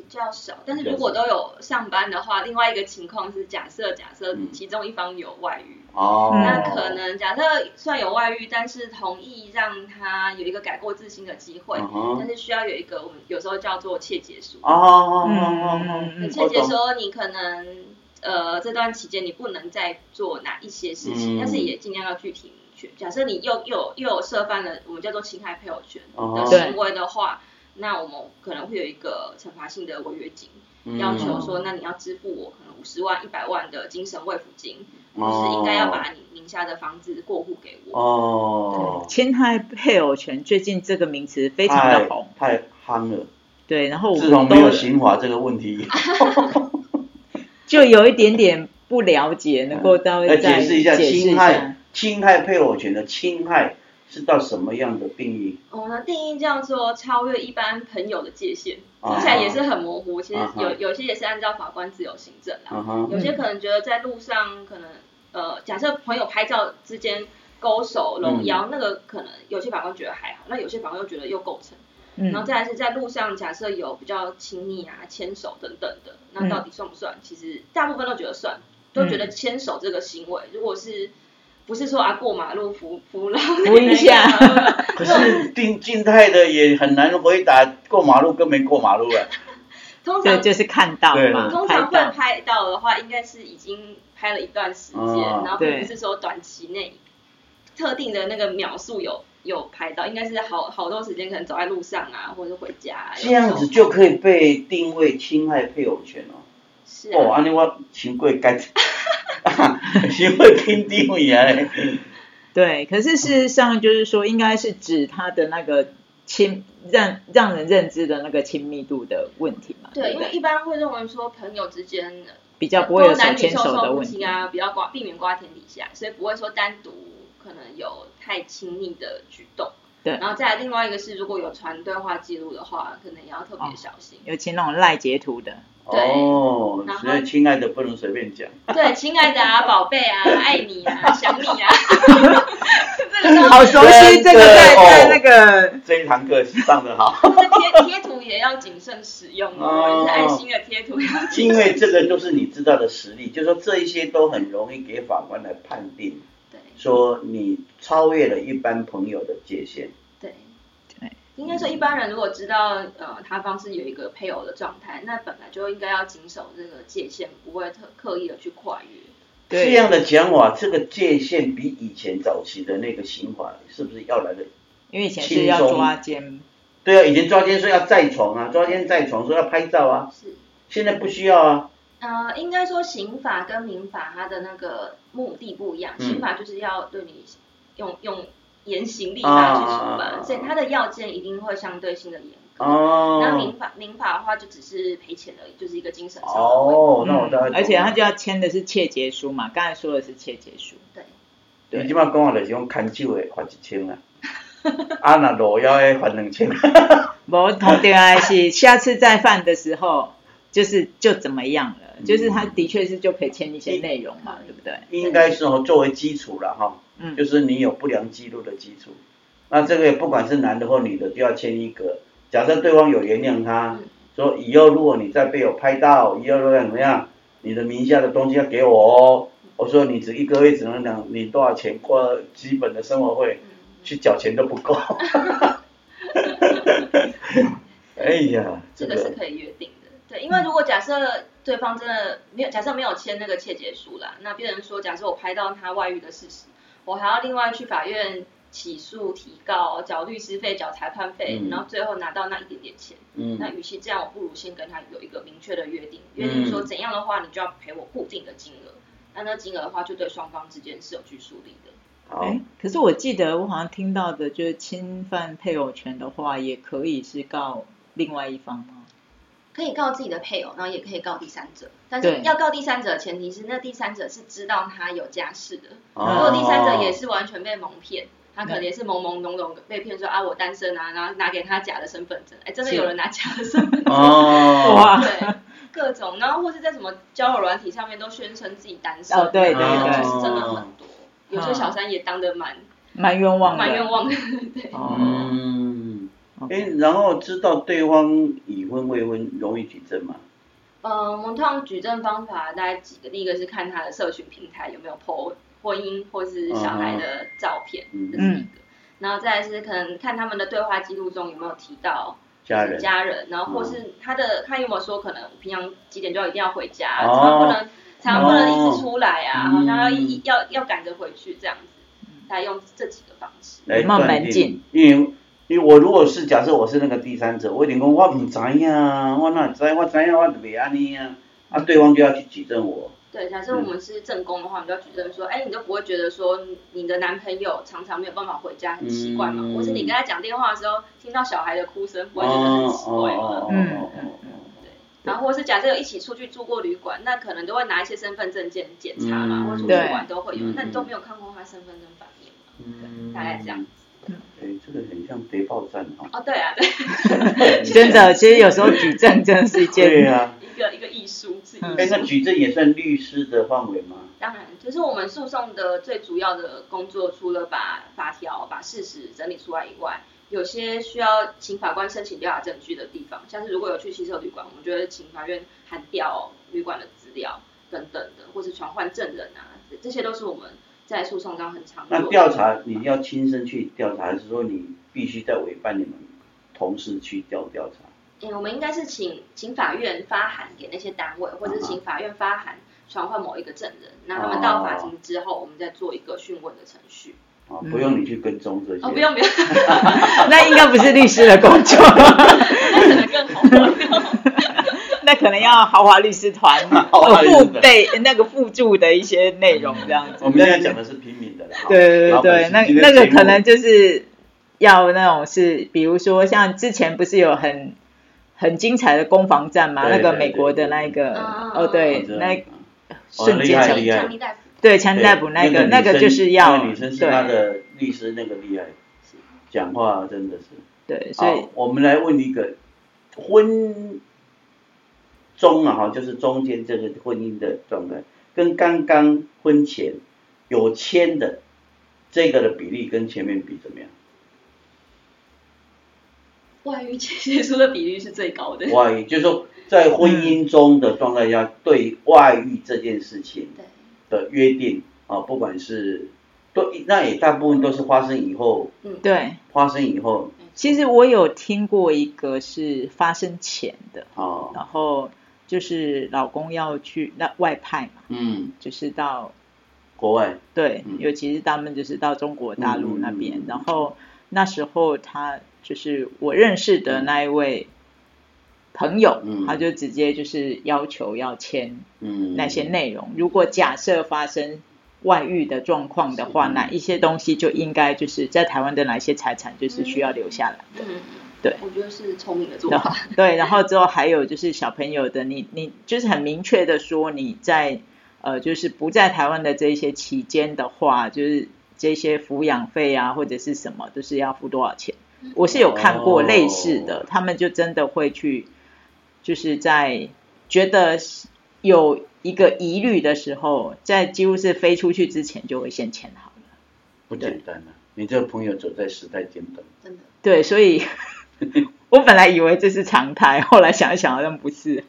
比较少，但是如果都有上班的话，另外一个情况是假设假设其中一方有外遇，哦，那可能假设算有外遇，但是同意让他有一个改过自新的机会，但是需要有一个我们有时候叫做切结书，哦哦哦哦，切结说你可能呃这段期间你不能再做哪一些事情，但是也尽量要具体明确。假设你又又又有涉犯了我们叫做侵害配偶权的行为的话。那我们可能会有一个惩罚性的违约金，要求说，那你要支付我可能五十万、一百万的精神慰抚金，就是应该要把你名下的房子过户给我。哦，侵害配偶权，最近这个名词非常的红，太夯了。对，然后自从没有刑法这个问题，(laughs) (laughs) 就有一点点不了解，能够到来解释一下侵害侵害配偶权的侵害。是到什么样的定义？我的定义叫做超越一般朋友的界限，听起来也是很模糊。其实有有些也是按照法官自由行政啦，有些可能觉得在路上可能呃，假设朋友拍照之间勾手搂腰，那个可能有些法官觉得还好，那有些法官又觉得又构成。然后再来是在路上假设有比较亲密啊、牵手等等的，那到底算不算？其实大部分都觉得算，都觉得牵手这个行为，如果是。不是说啊过马路扶扶老扶一下，(laughs) 可是定静态的也很难回答过马路跟没过马路啊。通常就是看到嘛，通常会拍到的话，应该是已经拍了一段时间，然后并不是说短期内特定的那个秒数有有拍到，应该是好好多时间，可能走在路上啊，或者回家。这样子就可以被定位侵害配偶权哦。是哦，安尼我情贵该。行为偏低位啊！对，可是事实上就是说，应该是指他的那个亲让让人认知的那个亲密度的问题嘛？对，因为一般会认为说朋友之间比较不会有手牵手的问题啊，比较瓜避免瓜田底下，所以不会说单独可能有太亲密的举动。对，然后再来另外一个是，如果有传对话记录的话，可能也要特别小心，尤其那种赖截图的。哦，所以亲爱的不能随便讲。对，亲爱的啊，(laughs) 宝贝啊，爱你啊，想你啊。(laughs) 好熟悉，这个在在那个这一堂课上的好。贴贴图也要谨慎使用哦，是爱心的贴图要。因为这个都是你知道的实力，就是说这一些都很容易给法官来判定。对。说你超越了一般朋友的界限。应该说，一般人如果知道呃他方是有一个配偶的状态，那本来就应该要谨守这个界限，不会特刻意的去跨越。这样的讲法，这个界限比以前早期的那个刑法是不是要来的？因为以前是要抓奸。对啊，以前抓奸说要在床啊，抓奸在床说要拍照啊。是。现在不需要啊。呃，应该说刑法跟民法它的那个目的不一样，刑法就是要对你用用。严刑立法去处罚，所以它的要件一定会相对性的严格。哦。那民法民法的话，就只是赔钱而已，就是一个精神上的哦，那我而且他就要签的是窃结书嘛，刚才说的是窃结书。对。你即马讲话就是讲看守的罚一千啊，(laughs) 啊那裸腰的罚两千。(laughs) 无同定的是下次再犯的时候，就是就怎么样了？就是他的确是就可以签一些内容嘛，对不对？应该是哦，作为基础了哈。嗯就是你有不良记录的基础，那这个不管是男的或女的，就要签一个。假设对方有原谅他，说以后如果你再被我拍到，以后如果怎么样，你的名下的东西要给我哦。我说你只一个月只能两，你多少钱过基本的生活费，去缴钱都不够。(laughs) (laughs) 哎呀，这个是可以约定的。对，因为如果假设对方真的没有，假设没有签那个切结书啦，那别人说，假设我拍到他外遇的事实。我还要另外去法院起诉、提告、缴律师费、缴裁判费，然后最后拿到那一点点钱。嗯。那与其这样，我不如先跟他有一个明确的约定，约定说怎样的话，你就要赔我固定的金额。那那金额的话，就对双方之间是有拘束力的。哎，可是我记得我好像听到的，就是侵犯配偶权的话，也可以是告另外一方吗？可以告自己的配偶，然后也可以告第三者，但是要告第三者，前提是那第三者是知道他有家室的。如果第三者也是完全被蒙骗，他可能也是朦朦胧胧被骗说啊我单身啊，然后拿给他假的身份证，哎，真的有人拿假的身份证，哦，(laughs) 对，各种，然后或是在什么交友软体上面都宣称自己单身，哦对对对，是真的很多。有些小三也当得蛮蛮冤枉的，蛮冤枉的，对。嗯，哎，然后知道对方已婚未婚容易举证吗？嗯，我们通常举证方法大概几个，第一个是看他的社群平台有没有 po 婚姻或是小孩的照片，这是一个。然后再是可能看他们的对话记录中有没有提到家人，家人，然后或是他的他有没有说可能平常几点就要一定要回家，常常不能常常不能一直出来啊，好像要要要赶着回去这样子，来用这几个方式。来断定。因为因为我如果是假设我是那个第三者，我一定讲我唔知呀，我哪知我知呀，我未安尼呀，啊对方就要去举证我。对，假设我们是正宫的话，我们就要举证说，哎，你都不会觉得说你的男朋友常常没有办法回家很奇怪吗？或是你跟他讲电话的时候听到小孩的哭声，不会觉得很奇怪吗？嗯嗯嗯对。然后或是假设有一起出去住过旅馆，那可能都会拿一些身份证件检查嘛，或出去玩都会有，那你都没有看过他身份证反面吗？嗯，大概这样。哎，这个很像谍报站哦。哦，对啊，对。(laughs) 真的，其实有时候举证真的是一件。对啊。一个一个艺术。哎，那举证也算律师的范围吗？当然，就是我们诉讼的最主要的工作，除了把法条、把事实整理出来以外，有些需要请法官申请调查证据的地方，像是如果有去汽车旅馆，我们觉得请法院函调旅馆的资料等等的，或是传唤证人啊，这些都是我们在诉讼中很常。那调查你要亲身去调查，还是说你必须在委办你们同事去调调查？嗯，我们应该是请请法院发函给那些单位，或者是请法院发函传唤某一个证人，那他们到法庭之后，我们再做一个讯问的程序。哦，不用你去跟踪这些。哦，不用不用。(laughs) 那应该不是律师的工作。(laughs) 那可能更豪那可能要豪华律师团附备 (laughs) (laughs) 那个附注的一些内容这样子。我们现在讲的是平民的啦。对对对，那那个可能就是要那种是，比如说像之前不是有很。很精彩的攻防战嘛，那个美国的那一个，哦对，那瞬间强力逮捕，对强力逮捕那个那个就是要，女生是他的律师那个厉害，讲话真的是，对，所以我们来问一个婚中啊哈，就是中间这个婚姻的状态，跟刚刚婚前有签的这个的比例跟前面比怎么样？外遇结束的比例是最高的。外遇就是说，在婚姻中的状态下，对外遇这件事情的约定啊，不管是都那也大部分都是发生以后。嗯，对。发生以后。其实我有听过一个是发生前的，哦，然后就是老公要去那外派嘛，嗯，就是到国外。对，尤其是他们就是到中国大陆那边，然后那时候他。就是我认识的那一位朋友，他就直接就是要求要签那些内容。如果假设发生外遇的状况的话，哪一些东西就应该就是在台湾的哪一些财产就是需要留下来的？对，我觉得是聪明的做法。对，然后之后还有就是小朋友的，你你就是很明确的说你在呃就是不在台湾的这些期间的话，就是这些抚养费啊或者是什么都是要付多少钱。我是有看过类似的，他们就真的会去，就是在觉得有一个疑虑的时候，在几乎是飞出去之前就会先签好了。不简单啊！你这个朋友走在时代尖端，真的。对，所以 (laughs) 我本来以为这是常态，后来想一想好像不是。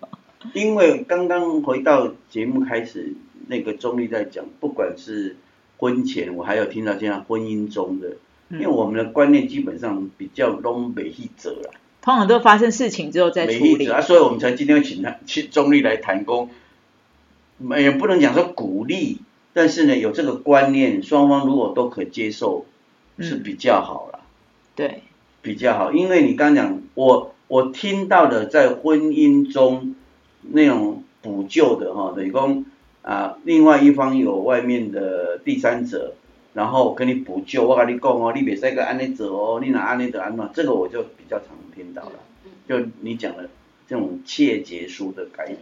因为刚刚回到节目开始，那个钟立在讲，不管是婚前，我还有听到现在婚姻中的。因为我们的观念基本上比较东北一者啦，通常都发生事情之后再处理。啊，所以我们才今天要请他去中立来谈工，也不能讲说鼓励，但是呢有这个观念，双方如果都可接受是比较好了，对，比较好，因为你刚讲我我听到的在婚姻中那种补救的哈，等于说啊另外一方有外面的第三者。然后跟你补救，我跟你讲哦，你别再个安尼走哦，你哪安尼走安怎，这个我就比较常听到了。就你讲的这种切结书的概念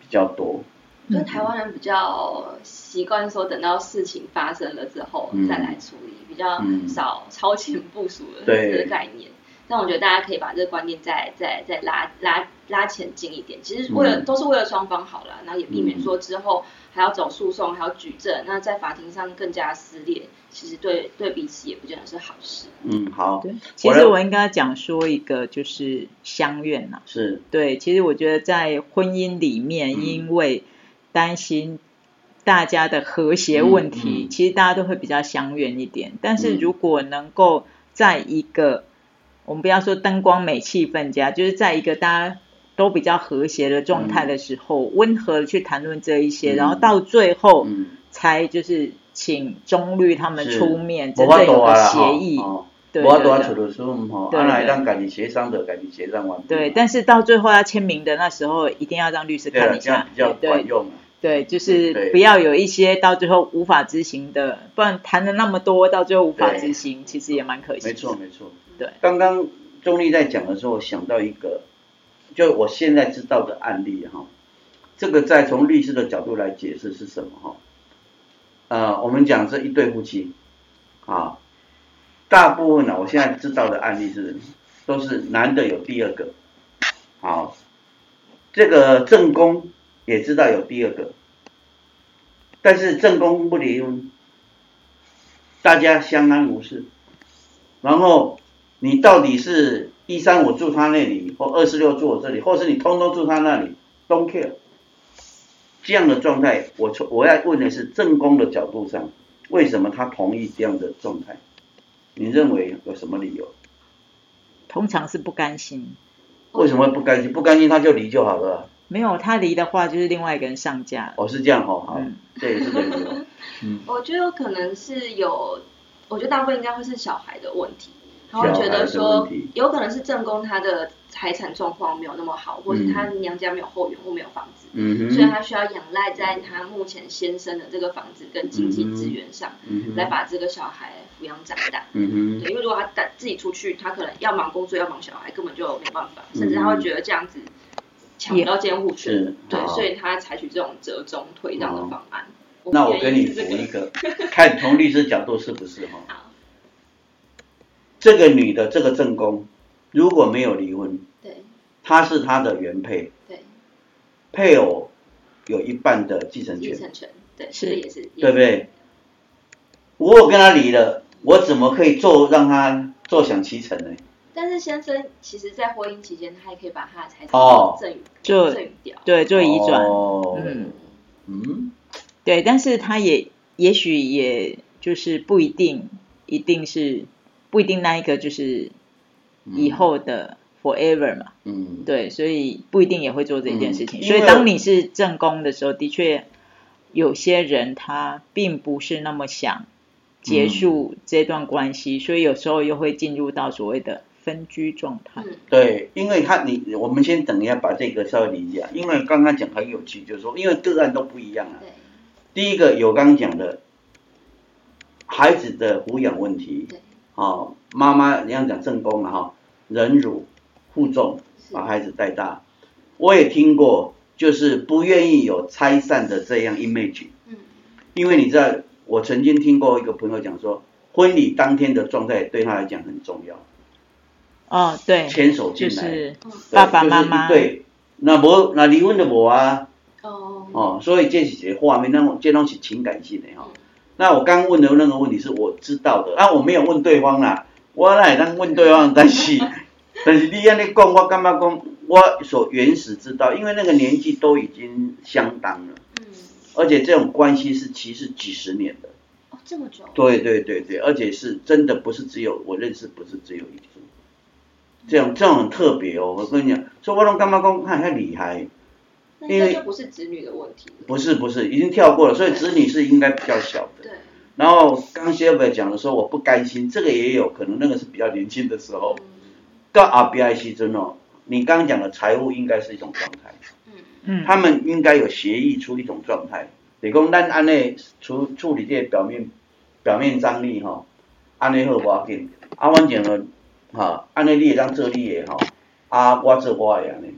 比较多。就台湾人比较习惯说，等到事情发生了之后再来处理，比较少超前部署的这个概念。但我觉得大家可以把这个观念再再再拉拉拉前进一点，其实为了都是为了双方好了，然后也避免说之后还要走诉讼，还要举证，那在法庭上更加撕裂，其实对对彼此也不见得是好事。嗯，好。对，其实我应该讲说一个就是相怨呐。是。对，其实我觉得在婚姻里面，因为担心。大家的和谐问题，其实大家都会比较相远一点。但是如果能够在一个，我们不要说灯光美气氛佳，就是在一个大家都比较和谐的状态的时候，温和的去谈论这一些，然后到最后才就是请中律他们出面，真正有个协议。对对对。安来让赶紧协商的，赶紧协商完。对，但是到最后要签名的那时候，一定要让律师看一下，比较管用。对，就是不要有一些到最后无法执行的，不然谈了那么多，到最后无法执行，其实也蛮可惜。没错，没错。对，刚刚钟丽在讲的时候，想到一个，就我现在知道的案例哈，这个再从律师的角度来解释是什么哈？呃，我们讲这一对夫妻，啊，大部分呢，我现在知道的案例是，都是男的有第二个，好，这个正宫。也知道有第二个，但是正宫不离婚，大家相安无事。然后你到底是一三五住他那里，或二四六住我这里，或是你通通住他那里，don't care。这样的状态，我从我要问的是正宫的角度上，为什么他同意这样的状态？你认为有什么理由？通常是不甘心。为什么不甘心？不甘心他就离就好了。没有他离的话，就是另外一个人上架。哦，是这样哦，好，(laughs) 这也是这样。(laughs) 嗯，我觉得有可能是有，我觉得大部分应该会是小孩的问题。他会觉得说，有可能是正宫他的财产状况没有那么好，或是他娘家没有后援或没有房子，嗯所以他需要仰赖在他目前先生的这个房子跟经济资源上，来把这个小孩抚养长大。嗯对，因为如果他带自己出去，他可能要忙工作，要忙小孩，根本就没办法，甚至他会觉得这样子。抢不到监护权，对，所以他采取这种折中退让的方案。那我跟你补一个，(laughs) 看从律师角度是不是哈？这个女的这个正宫如果没有离婚，对，她是他的原配，对，配偶有一半的继承权，继承权，对，是。也是，对不对？我跟他离了，我怎么可以坐让他坐享其成呢？但是先生其实，在婚姻期间，他还可以把他的财产赠与，就赠与掉，对，做移转，嗯。嗯，对，但是他也也许也就是不一定，一定是不一定那一个就是以后的 forever 嘛，嗯，对，所以不一定也会做这件事情。所以当你是正宫的时候，的确有些人他并不是那么想结束这段关系，所以有时候又会进入到所谓的。分居状态。对，因为他你我们先等一下把这个稍微理解，因为刚刚讲很有趣，就是说，因为个案都不一样啊。第一个有刚刚讲的，孩子的抚养问题。对。哦，妈妈你要讲正宫了哈，忍辱负重把孩子带大。我也听过，就是不愿意有拆散的这样 image。嗯。因为你知道，我曾经听过一个朋友讲说，婚礼当天的状态对他来讲很重要。哦，对，牵手进来，爸爸妈妈。对，那无那离婚的无啊，哦，哦，所以这是画面，那这东西情感性的哈。那我刚问的那个问题是我知道的，啊，我没有问对方啦，我来当问对方，但 (laughs) 是但是你安尼讲，我干嘛讲？我所原始知道，因为那个年纪都已经相当了，嗯，而且这种关系是其实几十年的，哦，这么久，对对对对，而且是真的不是只有我认识，不是只有一。这样这样很特别哦，我跟你讲，说我拢干嘛讲他很厉害，因为就不是子女的问题。不是不是，已经跳过了，所以子女是应该比较小的。对。然后刚 s h 讲的时候，我不甘心，这个也有可能，那个是比较年轻的时候。到 RBIC 真哦，你刚刚讲的财务应该是一种状态。嗯嗯。他们应该有协议出一种状态，你讲咱安内处处理这些表面表面张力哈，安内好不要紧，啊，反正呢。哈，按那你也当这例也好，啊，我这我呀呢，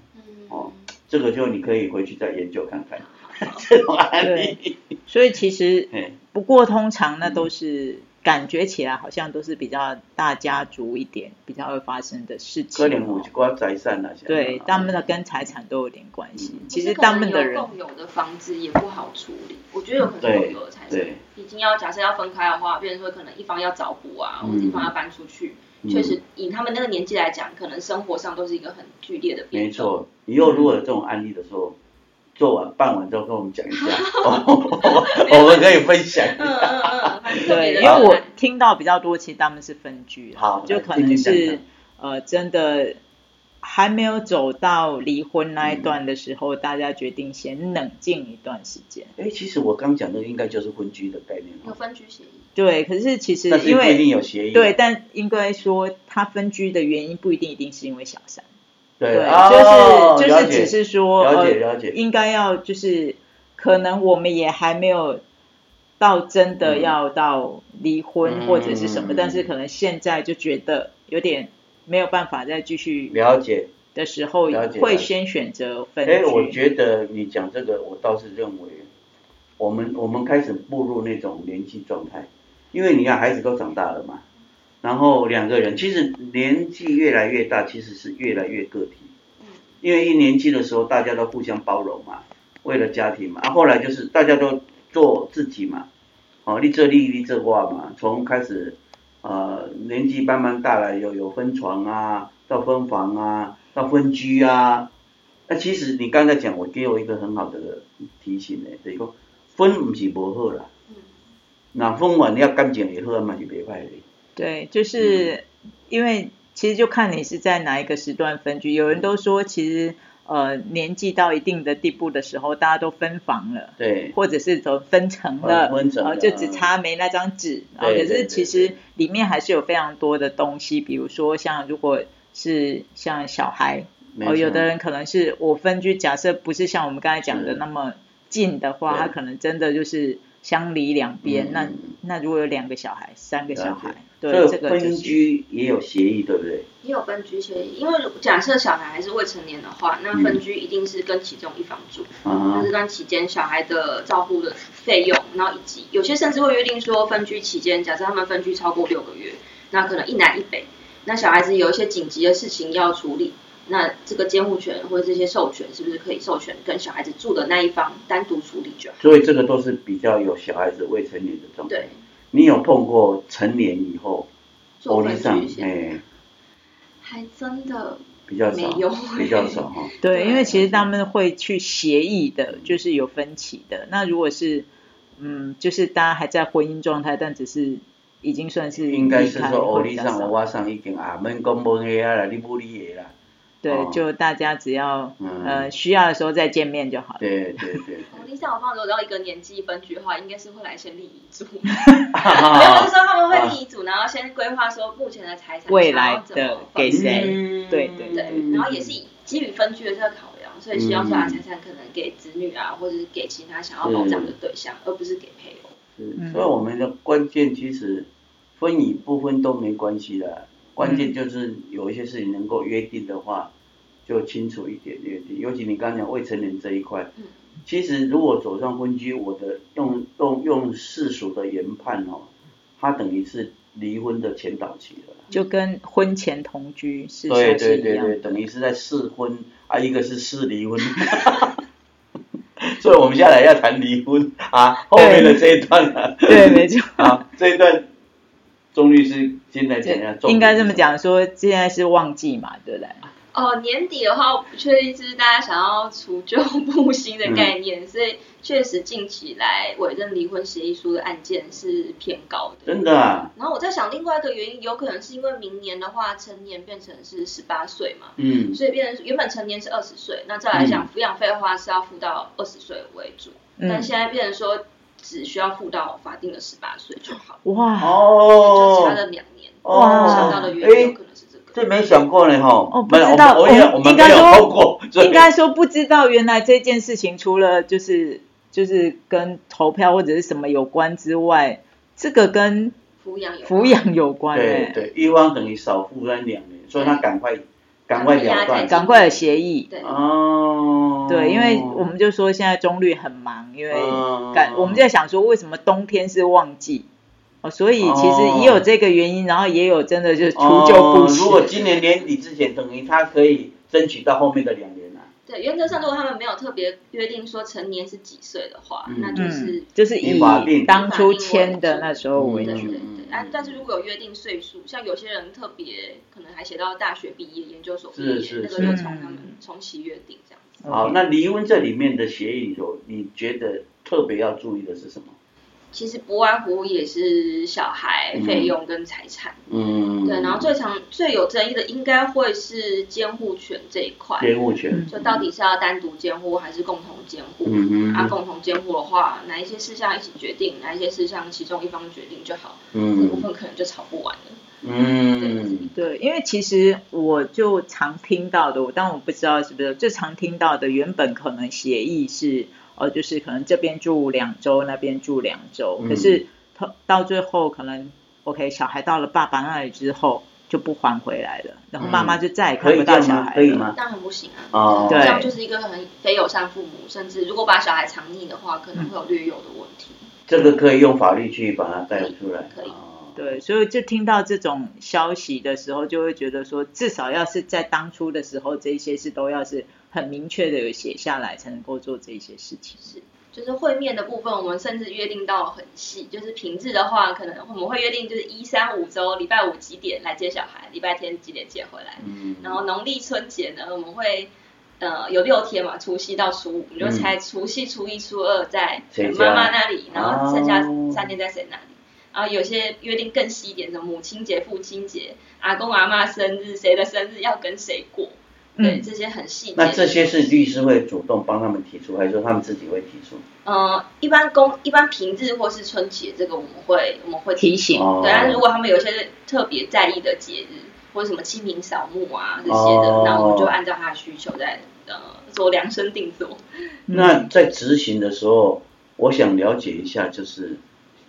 哦，这个就你可以回去再研究看看 (laughs) 这种案例。所以其实，(laughs) 不过通常那都是感觉起来好像都是比较大家族一点，比较会发生的事情。可能有一寡财产那些。对，他们的跟财产都有点关系。其实他们的人共有的房子也不好处理，我觉得有可能共有的财产，已经要假设要分开的话，变成说可能一方要找补啊，或者一方要搬出去。确实，以他们那个年纪来讲，可能生活上都是一个很剧烈的变没错，以后如果有这种案例的时候。做完办完之后跟我们讲一下，(laughs) (laughs) 我们可以分享。嗯嗯嗯，对，因为我听到比较多，其实他们是分居，好，就可能是呃，真的还没有走到离婚那一段的时候，大家决定先冷静一段时间。哎，其实我刚讲的应该就是分居的概念。有分居协议。对，可是其实因为不一定有协议。对，但应该说他分居的原因不一定一定是因为小三。对，就是就是只是说，了解了解，应该要就是可能我们也还没有到真的要到离婚或者是什么，但是可能现在就觉得有点没有办法再继续了解的时候，会先选择分居。哎，我觉得你讲这个，我倒是认为，我们我们开始步入那种年纪状态，因为你看孩子都长大了嘛。然后两个人其实年纪越来越大，其实是越来越个体。因为一年纪的时候大家都互相包容嘛，为了家庭嘛。啊，后来就是大家都做自己嘛，哦，立这立立这挂嘛。从开始，呃，年纪慢慢大了，有有分床啊，到分房啊，到分居啊。那其实你刚才讲，我给我一个很好的提醒呢，就是讲分不是不好啦。那分完你要干净以后嘛就别坏的。对，就是因为其实就看你是在哪一个时段分居。有人都说，其实呃年纪到一定的地步的时候，大家都分房了，对，或者是都分成了，就只差没那张纸。然后可是其实里面还是有非常多的东西，比如说像如果是像小孩，哦，有的人可能是我分居，假设不是像我们刚才讲的那么近的话，他可能真的就是相离两边。那那如果有两个小孩，三个小孩。所以分居也有协议，对不对？也有分居协议，因为假设小孩还是未成年的话，那分居一定是跟其中一方住。那这段期间，小孩的照顾的费用，然后以及有些甚至会约定说，分居期间，假设他们分居超过六个月，那可能一南一北，那小孩子有一些紧急的事情要处理，那这个监护权或者这些授权，是不是可以授权跟小孩子住的那一方单独处理就好？所以这个都是比较有小孩子未成年的状态。对。你有碰过成年以后，做分居哎，还真的比较少，比较少哈。(laughs) 对，因为其实他们会去协议的，就是有分歧的。那如果是，嗯，就是大家还在婚姻状态，但只是已经算是应该是说，我你上我上已经阿门讲无嘢啊啦，你冇你嘢啦。对，就大家只要呃需要的时候再见面就好了。对对对。我理 (laughs) 想我放如果到一个年纪分居的话，应该是会来先立遗嘱。没有，就是说他们会立遗嘱，然后先规划说目前的财产未来的给谁？对对对。然后也是基于分居的这个考量，所以希望说把财产可能给子女啊，或者是给其他想要保障的对象，而不是给配偶。所以我们的关键其实分与不分都没关系的。关键就是有一些事情能够约定的话，就清楚一点约定。尤其你刚刚讲未成年这一块，其实如果走上婚居，我的用用用世俗的研判哦，它等于是离婚的前导期了。就跟婚前同居是对对对对，等于是在试婚啊，一个是试离婚。(laughs) 所以我们下来要谈离婚啊，后面的这一段了。对，没错。啊，这一段。钟律师现在怎样？应该这么讲，说现在是旺季嘛，对不对？哦，年底的话，不确定是大家想要除旧布新的概念，所以确实近期来委任离婚协议书的案件是偏高的。真的啊。然后我在想，另外一个原因，有可能是因为明年的话，成年变成是十八岁嘛，嗯，所以变成原本成年是二十岁，那再来讲抚养费的话是要付到二十岁为主，但现在变成说。只需要付到法定的十八岁就好。哇哦，就差了两年。哇，想到的原因有可能是这个。这没想过呢哈。哦，不知道。我应该说，应该说不知道，原来这件事情除了就是就是跟投票或者是什么有关之外，这个跟抚养抚养有关。对对，一方等于少负担两年，所以他赶快。赶快了断，赶快有协议。对哦，对，因为我们就说现在中绿很忙，因为赶我们在想说为什么冬天是旺季，哦，所以其实也有这个原因，然后也有真的就是除旧布新。如果今年年底之前，等于他可以争取到后面的两年。对，原则上如果他们没有特别约定说成年是几岁的话，那就是就是以当初签的那时候为准。对对对，但是如果有约定岁数，像有些人特别可能还写到大学毕业、研究所毕业，那个就从他们重启约定这样子。好，那离婚这里面的协议里头，你觉得特别要注意的是什么？其实不外乎也是小孩费用跟财产，嗯，对，然后最常最有争议的应该会是监护权这一块，监护权，就到底是要单独监护还是共同监护？嗯嗯，啊，共同监护的话，哪一些事项一起决定，哪一些事项其中一方决定就好，嗯，这部分可能就吵不完了。嗯，对，因为其实我就常听到的，我但我不知道是不是最常听到的，原本可能协议是。哦，就是可能这边住两周，那边住两周，可是到到最后可能，OK，小孩到了爸爸那里之后就不还回来了，然后妈妈就再也看不到小孩了。可以吗？当然不行啊！哦，这样就是一个很非友善父母，甚至如果把小孩藏匿的话，可能会有略有的问题。这个可以用法律去把它带出来。可以。对，所以就听到这种消息的时候，就会觉得说，至少要是在当初的时候，这些事都要是很明确的有写下来，才能够做这些事情。是，就是会面的部分，我们甚至约定到很细。就是平日的话，可能我们会约定就是一三五周，礼拜五几点来接小孩，礼拜天几点接回来。嗯。然后农历春节呢，我们会呃有六天嘛，除夕到初五，我们就猜除夕、初一、初二在妈妈那里，然后剩下三天在谁那里。然后有些约定更细一点的，母亲节、父亲节、阿公阿妈生日，谁的生日要跟谁过，对这些很细节。那这些是律师会主动帮他们提出，还是说他们自己会提出？呃，一般公一般平日或是春节，这个我们会我们会提醒。对，但是如果他们有些特别在意的节日，或者什么清明扫墓啊这些的，那我们就按照他的需求在呃做量身定做。(laughs) 那在执行的时候，我想了解一下，就是。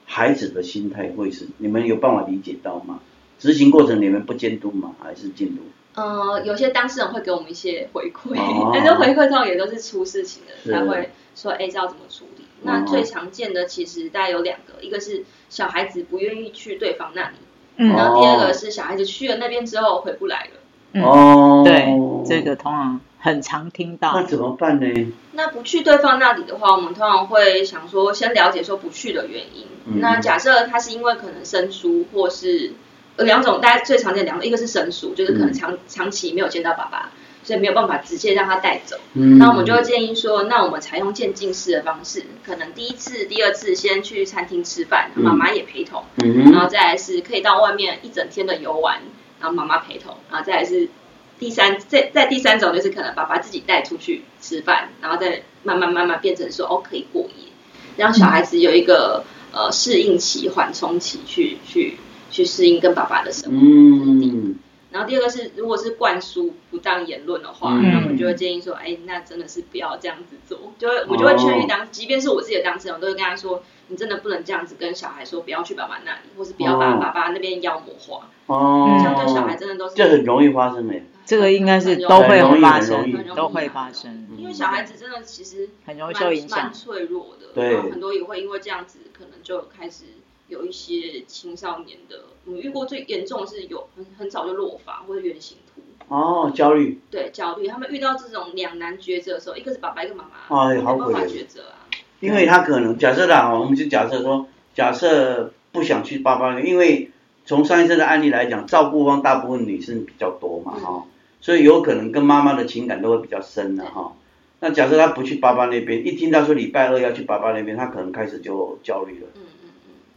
孩子的心态会是你们有办法理解到吗？执行过程你们不监督吗？还是监督？呃，有些当事人会给我们一些回馈，(laughs) 但是回馈通常也都是出事情的才会说，哎，要怎么处理？那最常见的其实大概有两个，一个是小孩子不愿意去对方那里，嗯然后第二个是小孩子去了那边之后回不来了。哦，对，这个通常。很常听到，那怎么办呢？那不去对方那里的话，我们通常会想说，先了解说不去的原因。那假设他是因为可能生疏，或是两种，大家最常见两种，一个是生疏，就是可能长长期没有见到爸爸，所以没有办法直接让他带走。那我们就会建议说，那我们采用渐进式的方式，可能第一次、第二次先去餐厅吃饭，妈妈也陪同，然后再来是可以到外面一整天的游玩，然后妈妈陪同，然后再来是。第三，在在第三种就是可能爸爸自己带出去吃饭，然后再慢慢慢慢变成说哦可以过夜，让小孩子有一个呃适应期、缓冲期，去去去适应跟爸爸的生活。嗯。然后第二个是，如果是灌输不当言论的话，那我们就会建议说，哎，那真的是不要这样子做。就会我就会劝喻当，即便是我自己的当事人，我都会跟他说，你真的不能这样子跟小孩说，不要去爸爸那里，或是不要把爸爸那边妖魔化。哦。这样对小孩真的都是。这很容易发生的。这个应该是都会发生，都会发生。因为小孩子真的其实很容易受影响，脆弱的。对。很多也会因为这样子，可能就开始有一些青少年的。我们遇过最严重的是有很很早就落发或者圆形秃。哦，焦虑。对，焦虑。他们遇到这种两难抉择的时候，一个是爸爸，一个妈妈，哎没办法抉择啊。因为他可能假设啦，我们就假设说，假设不想去爸爸，因为从上一次的案例来讲，照顾方大部分女生比较多嘛，哈。所以有可能跟妈妈的情感都会比较深的哈。那假设他不去爸爸那边，一听到说礼拜二要去爸爸那边，他可能开始就焦虑了。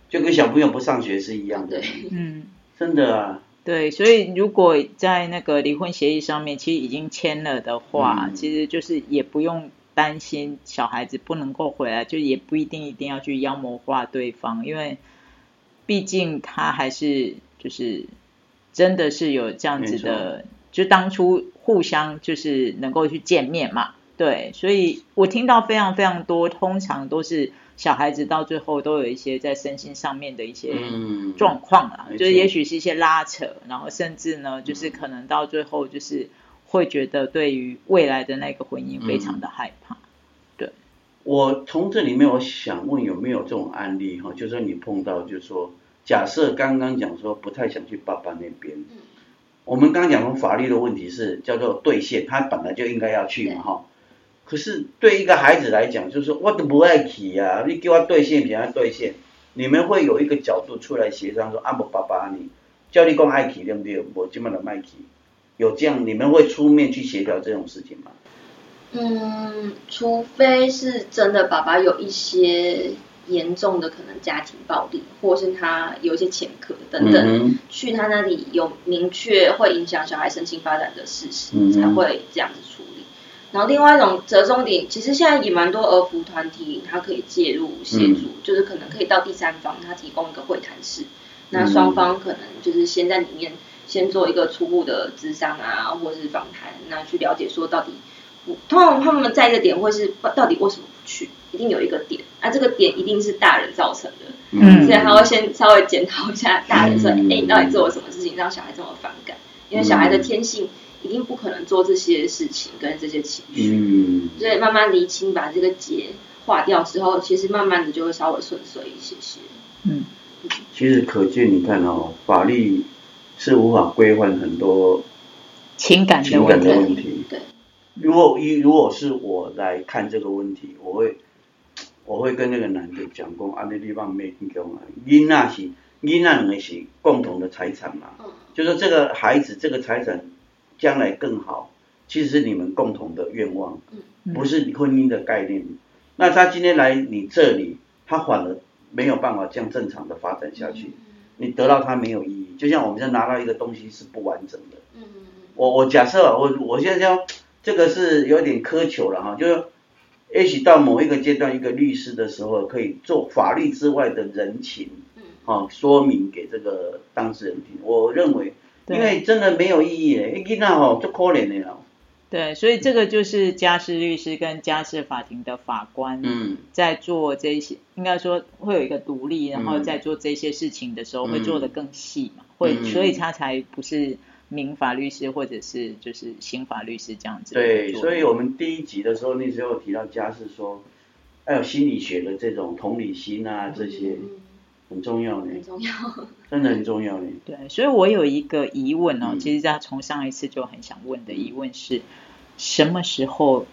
就跟小朋友不上学是一样的。嗯。真的啊。对，所以如果在那个离婚协议上面，其实已经签了的话，其实就是也不用担心小孩子不能够回来，就也不一定一定要去妖魔化对方，因为毕竟他还是就是真的是有这样子的。就当初互相就是能够去见面嘛，对，所以我听到非常非常多，通常都是小孩子到最后都有一些在身心上面的一些状况啦，就是也许是一些拉扯，然后甚至呢，就是可能到最后就是会觉得对于未来的那个婚姻非常的害怕。对，我从这里面我想问有没有这种案例哈，就是说你碰到就是说。假设刚刚讲说不太想去爸爸那边，我们刚刚讲法律的问题是叫做兑现，他本来就应该要去嘛哈。可是对一个孩子来讲，就是我都不爱去呀，你给我兑现，别人兑现，你们会有一个角度出来协商说，阿伯爸爸你叫你讲爱去对不对？我今晚的麦去，有这样你们会出面去协调这种事情吗？嗯，除非是真的爸爸有一些严重的可能家庭暴力，或是他有一些前科等等，去他那里有明确会影响小孩身心发展的事实，才会这样子。然后另外一种折中点，其实现在也蛮多儿福团体，他可以介入协助，就是可能可以到第三方，他提供一个会谈室，那双方可能就是先在里面先做一个初步的智商啊，或者是访谈，那去了解说到底。通常他们在一个点会是到底为什么不去？一定有一个点，啊，这个点一定是大人造成的，嗯，所以他会先稍微检讨一下大人说，哎，你到底做了什么事情让小孩这么反感？因为小孩的天性一定不可能做这些事情跟这些情绪，嗯，所以慢慢厘清把这个结化掉之后，其实慢慢的就会稍微顺遂一些些，嗯，其实可见你看哦，法律是无法规范很多情感情感的问题，对。如果一如果是我来看这个问题，我会我会跟那个男的讲过，啊，那地方没听讲啊，囡仔是囡仔两个是共同的财产嘛，就说这个孩子这个财产将来更好，其实是你们共同的愿望，不是婚姻的概念。那他今天来你这里，他反而没有办法这样正常的发展下去，你得到他没有意义，就像我们现在拿到一个东西是不完整的。我我假设我我现在要。这个是有点苛求了哈，就是也许到某一个阶段，一个律师的时候，可以做法律之外的人情，啊，说明给这个当事人听。我认为，因为真的没有意义诶，囡仔吼就可怜的了。对，所以这个就是家事律师跟家事法庭的法官嗯在做这些，应该说会有一个独立，然后在做这些事情的时候会做的更细嘛，会，所以他才不是。民法律师或者是就是刑法律师这样子。对，所以我们第一集的时候那时候提到家事说，还有心理学的这种同理心啊这些很重要呢。很重要。真的很重要呢。对，所以我有一个疑问哦，其实他从上一次就很想问的疑问是，什么时候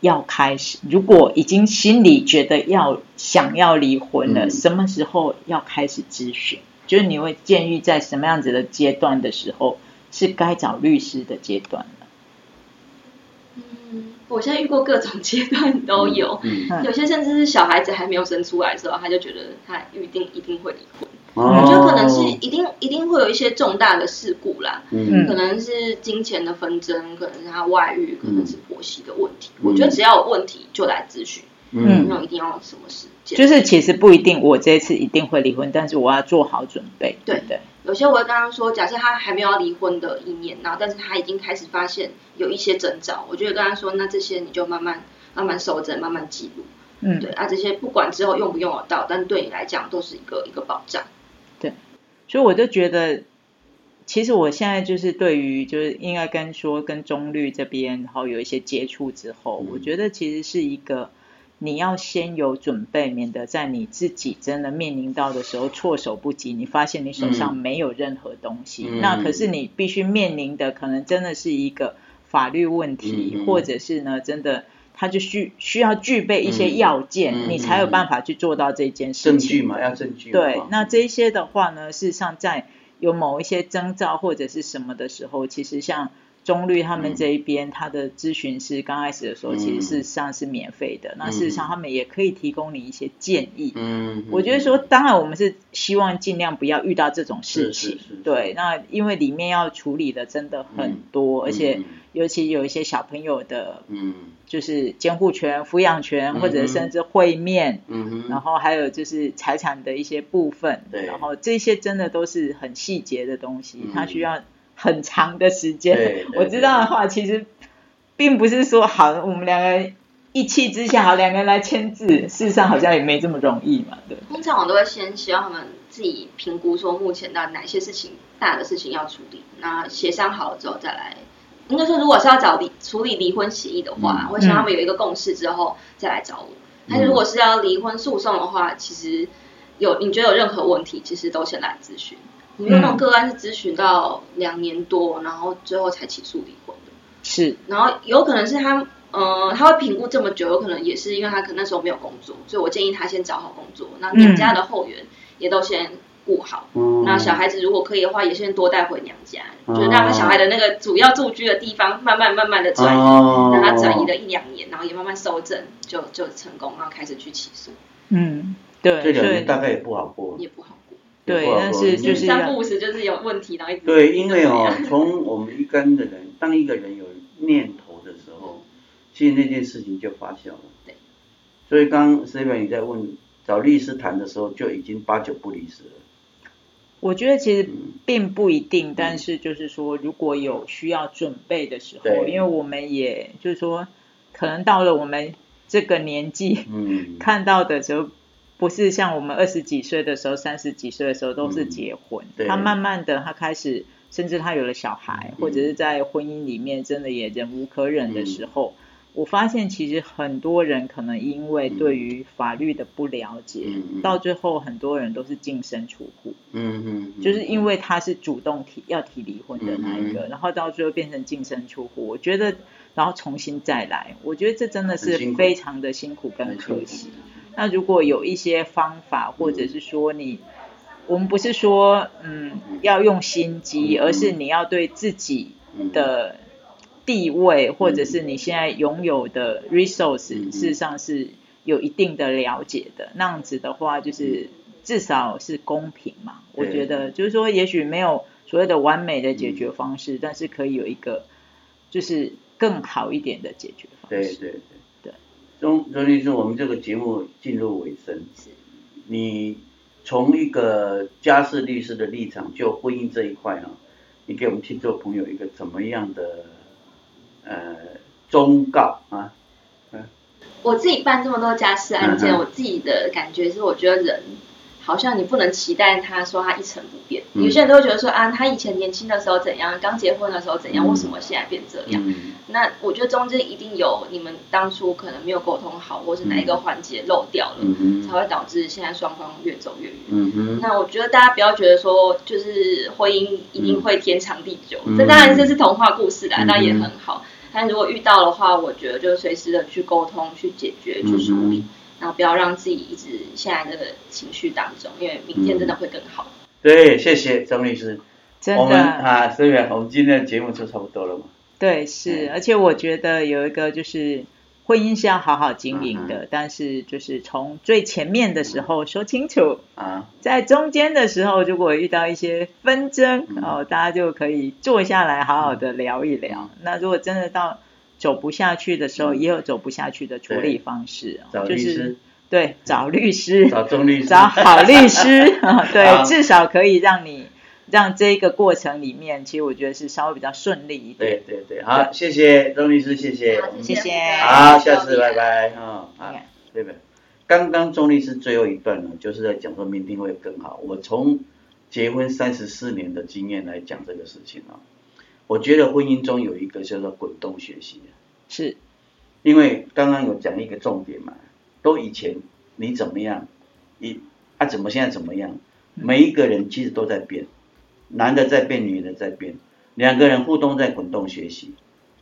要开始？如果已经心里觉得要想要离婚了，什么时候要开始咨询？就是你会建议在什么样子的阶段的时候？是该找律师的阶段了。嗯，我现在遇过各种阶段都有，有些甚至是小孩子还没有生出来的时候，他就觉得他预定一定会离婚。我觉得可能是一定一定会有一些重大的事故啦，嗯可能是金钱的纷争，可能是他外遇，可能是婆媳的问题。我觉得只要有问题就来咨询。嗯，那一定要什么时间？就是其实不一定，我这次一定会离婚，但是我要做好准备。对对，有些我会跟他说，假设他还没有要离婚的意念，然后但是他已经开始发现有一些征兆，我觉得跟他说，那这些你就慢慢慢慢收着，慢慢记录。嗯，对啊，这些不管之后用不用得到，但对你来讲都是一个一个保障。对，所以我就觉得，其实我现在就是对于就是应该跟说跟中律这边，然后有一些接触之后，我觉得其实是一个。你要先有准备，免得在你自己真的面临到的时候措手不及。你发现你手上没有任何东西，那可是你必须面临的可能真的是一个法律问题，或者是呢，真的他就需需要具备一些要件，你才有办法去做到这件事情。证据嘛，要证据。对，那这些的话呢，事实上在有某一些征兆或者是什么的时候，其实像。中律他们这一边，他的咨询师刚开始的时候，其实事实上是免费的。那事实上，他们也可以提供你一些建议。嗯，我觉得说，当然我们是希望尽量不要遇到这种事情。对，那因为里面要处理的真的很多，而且尤其有一些小朋友的，嗯，就是监护权、抚养权，或者甚至会面，嗯然后还有就是财产的一些部分，对，然后这些真的都是很细节的东西，它需要。很长的时间，我知道的话，其实并不是说好，我们两个一气之下，(laughs) 好两个人来签字，事实上好像也没这么容易嘛，对。通常我都会先希望他们自己评估，说目前到哪些事情大的事情要处理，那协商好了之后再来。应该说，如果是要找离处理离婚协议的话，我希望他们有一个共识之后再来找我。但是如果是要离婚诉讼的话，其实。有你觉得有任何问题，其实都先来咨询。你有那种个案是咨询到两年多，然后最后才起诉离婚的，是。然后有可能是他，呃，他会评估这么久，有可能也是因为他可能那时候没有工作，所以我建议他先找好工作，那娘家的后援也都先顾好。那小孩子如果可以的话，也先多带回娘家，就是让他小孩的那个主要住居的地方慢慢慢慢的转移，让他转移了一两年，然后也慢慢收正，就就成功，然后开始去起诉。嗯，对，这两年大概也不好过，也不好过。对，但是就是三不五时就是有问题，然后一直对，因为哦，从我们一般的人，当一个人有念头的时候，其实那件事情就发酵了。对，所以刚 s e 你在问找律师谈的时候，就已经八九不离十了。我觉得其实并不一定，但是就是说，如果有需要准备的时候，因为我们也就是说，可能到了我们这个年纪，嗯，(laughs) 看到的时候。不是像我们二十几岁的时候、三十几岁的时候都是结婚，他慢慢的他开始，甚至他有了小孩，或者是在婚姻里面真的也忍无可忍的时候，我发现其实很多人可能因为对于法律的不了解，到最后很多人都是净身出户，嗯嗯，就是因为他是主动提要提离婚的那一个，然后到最后变成净身出户，我觉得然后重新再来，我觉得这真的是非常的辛苦跟可惜。那如果有一些方法，或者是说你，我们不是说嗯要用心机，而是你要对自己的地位，或者是你现在拥有的 resource，事实上是有一定的了解的。那样子的话，就是至少是公平嘛。我觉得就是说，也许没有所谓的完美的解决方式，但是可以有一个就是更好一点的解决方式。对对对对。钟钟律师，我们这个节目进入尾声，你从一个家事律师的立场，就婚姻这一块呢，你给我们听众朋友一个怎么样的呃忠告啊？嗯，我自己办这么多家事案件，我自己的感觉是，我觉得人。好像你不能期待他说他一成不变。有些人都会觉得说啊，他以前年轻的时候怎样，刚结婚的时候怎样，为什么现在变这样？那我觉得中间一定有你们当初可能没有沟通好，或是哪一个环节漏掉了，才会导致现在双方越走越远。那我觉得大家不要觉得说，就是婚姻一定会天长地久，这当然这是童话故事啦，那也很好。但如果遇到的话，我觉得就随时的去沟通、去解决、去处理。然后不要让自己一直陷在这个情绪当中，因为明天真的会更好。对，谢谢张律师。真的啊，思远我们今天的节目就差不多了嘛。对，是，而且我觉得有一个就是婚姻是要好好经营的，但是就是从最前面的时候说清楚啊，在中间的时候如果遇到一些纷争，然后大家就可以坐下来好好的聊一聊。那如果真的到走不下去的时候，也有走不下去的处理方式，就是对找律师，找中律师，找好律师，对，(laughs) 至少可以让你让这个过程里面，其实我觉得是稍微比较顺利一点。对对对，好，谢谢钟律师，谢谢，谢谢，好，下次拜拜，啊，好，对不对？刚刚钟律师最后一段呢，就是在讲说明天会更好。我从结婚三十四年的经验来讲这个事情啊。我觉得婚姻中有一个叫做滚动学习，是，因为刚刚有讲一个重点嘛，都以前你怎么样，你啊怎么现在怎么样，每一个人其实都在变，男的在变，女的在变，两个人互动在滚动学习，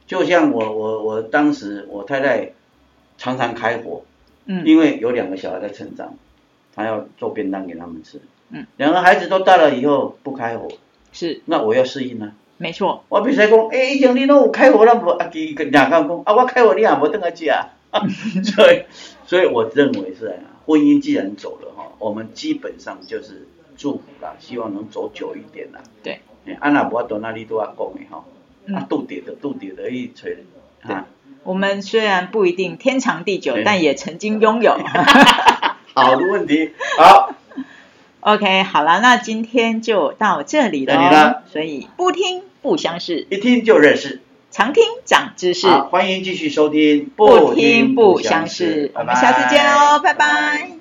就像我我我当时我太太常常开火，嗯，因为有两个小孩在成长，她要做便当给他们吃，嗯，两个孩子都大了以后不开火，是，那我要适应呢。没错，我比如讲，哎，以前你拢有开火，咱无啊，几个两个讲，啊，我开火你也无等下食啊，(laughs) 所以，所以我认为是啊，婚姻既然走了哈，我们基本上就是祝福啦，希望能走久一点啦。对，啊那无多那里都要讲的哈，啊，度点的度点的一锤啊。我们虽然不一定天长地久，但也曾经拥有。(laughs) 好的问题，(laughs) 好。OK，好了，那今天就到这里了。所以不听不相识，一听就认识，常听长知识。欢迎继续收听，不听不相识。我们下次见哦，拜拜。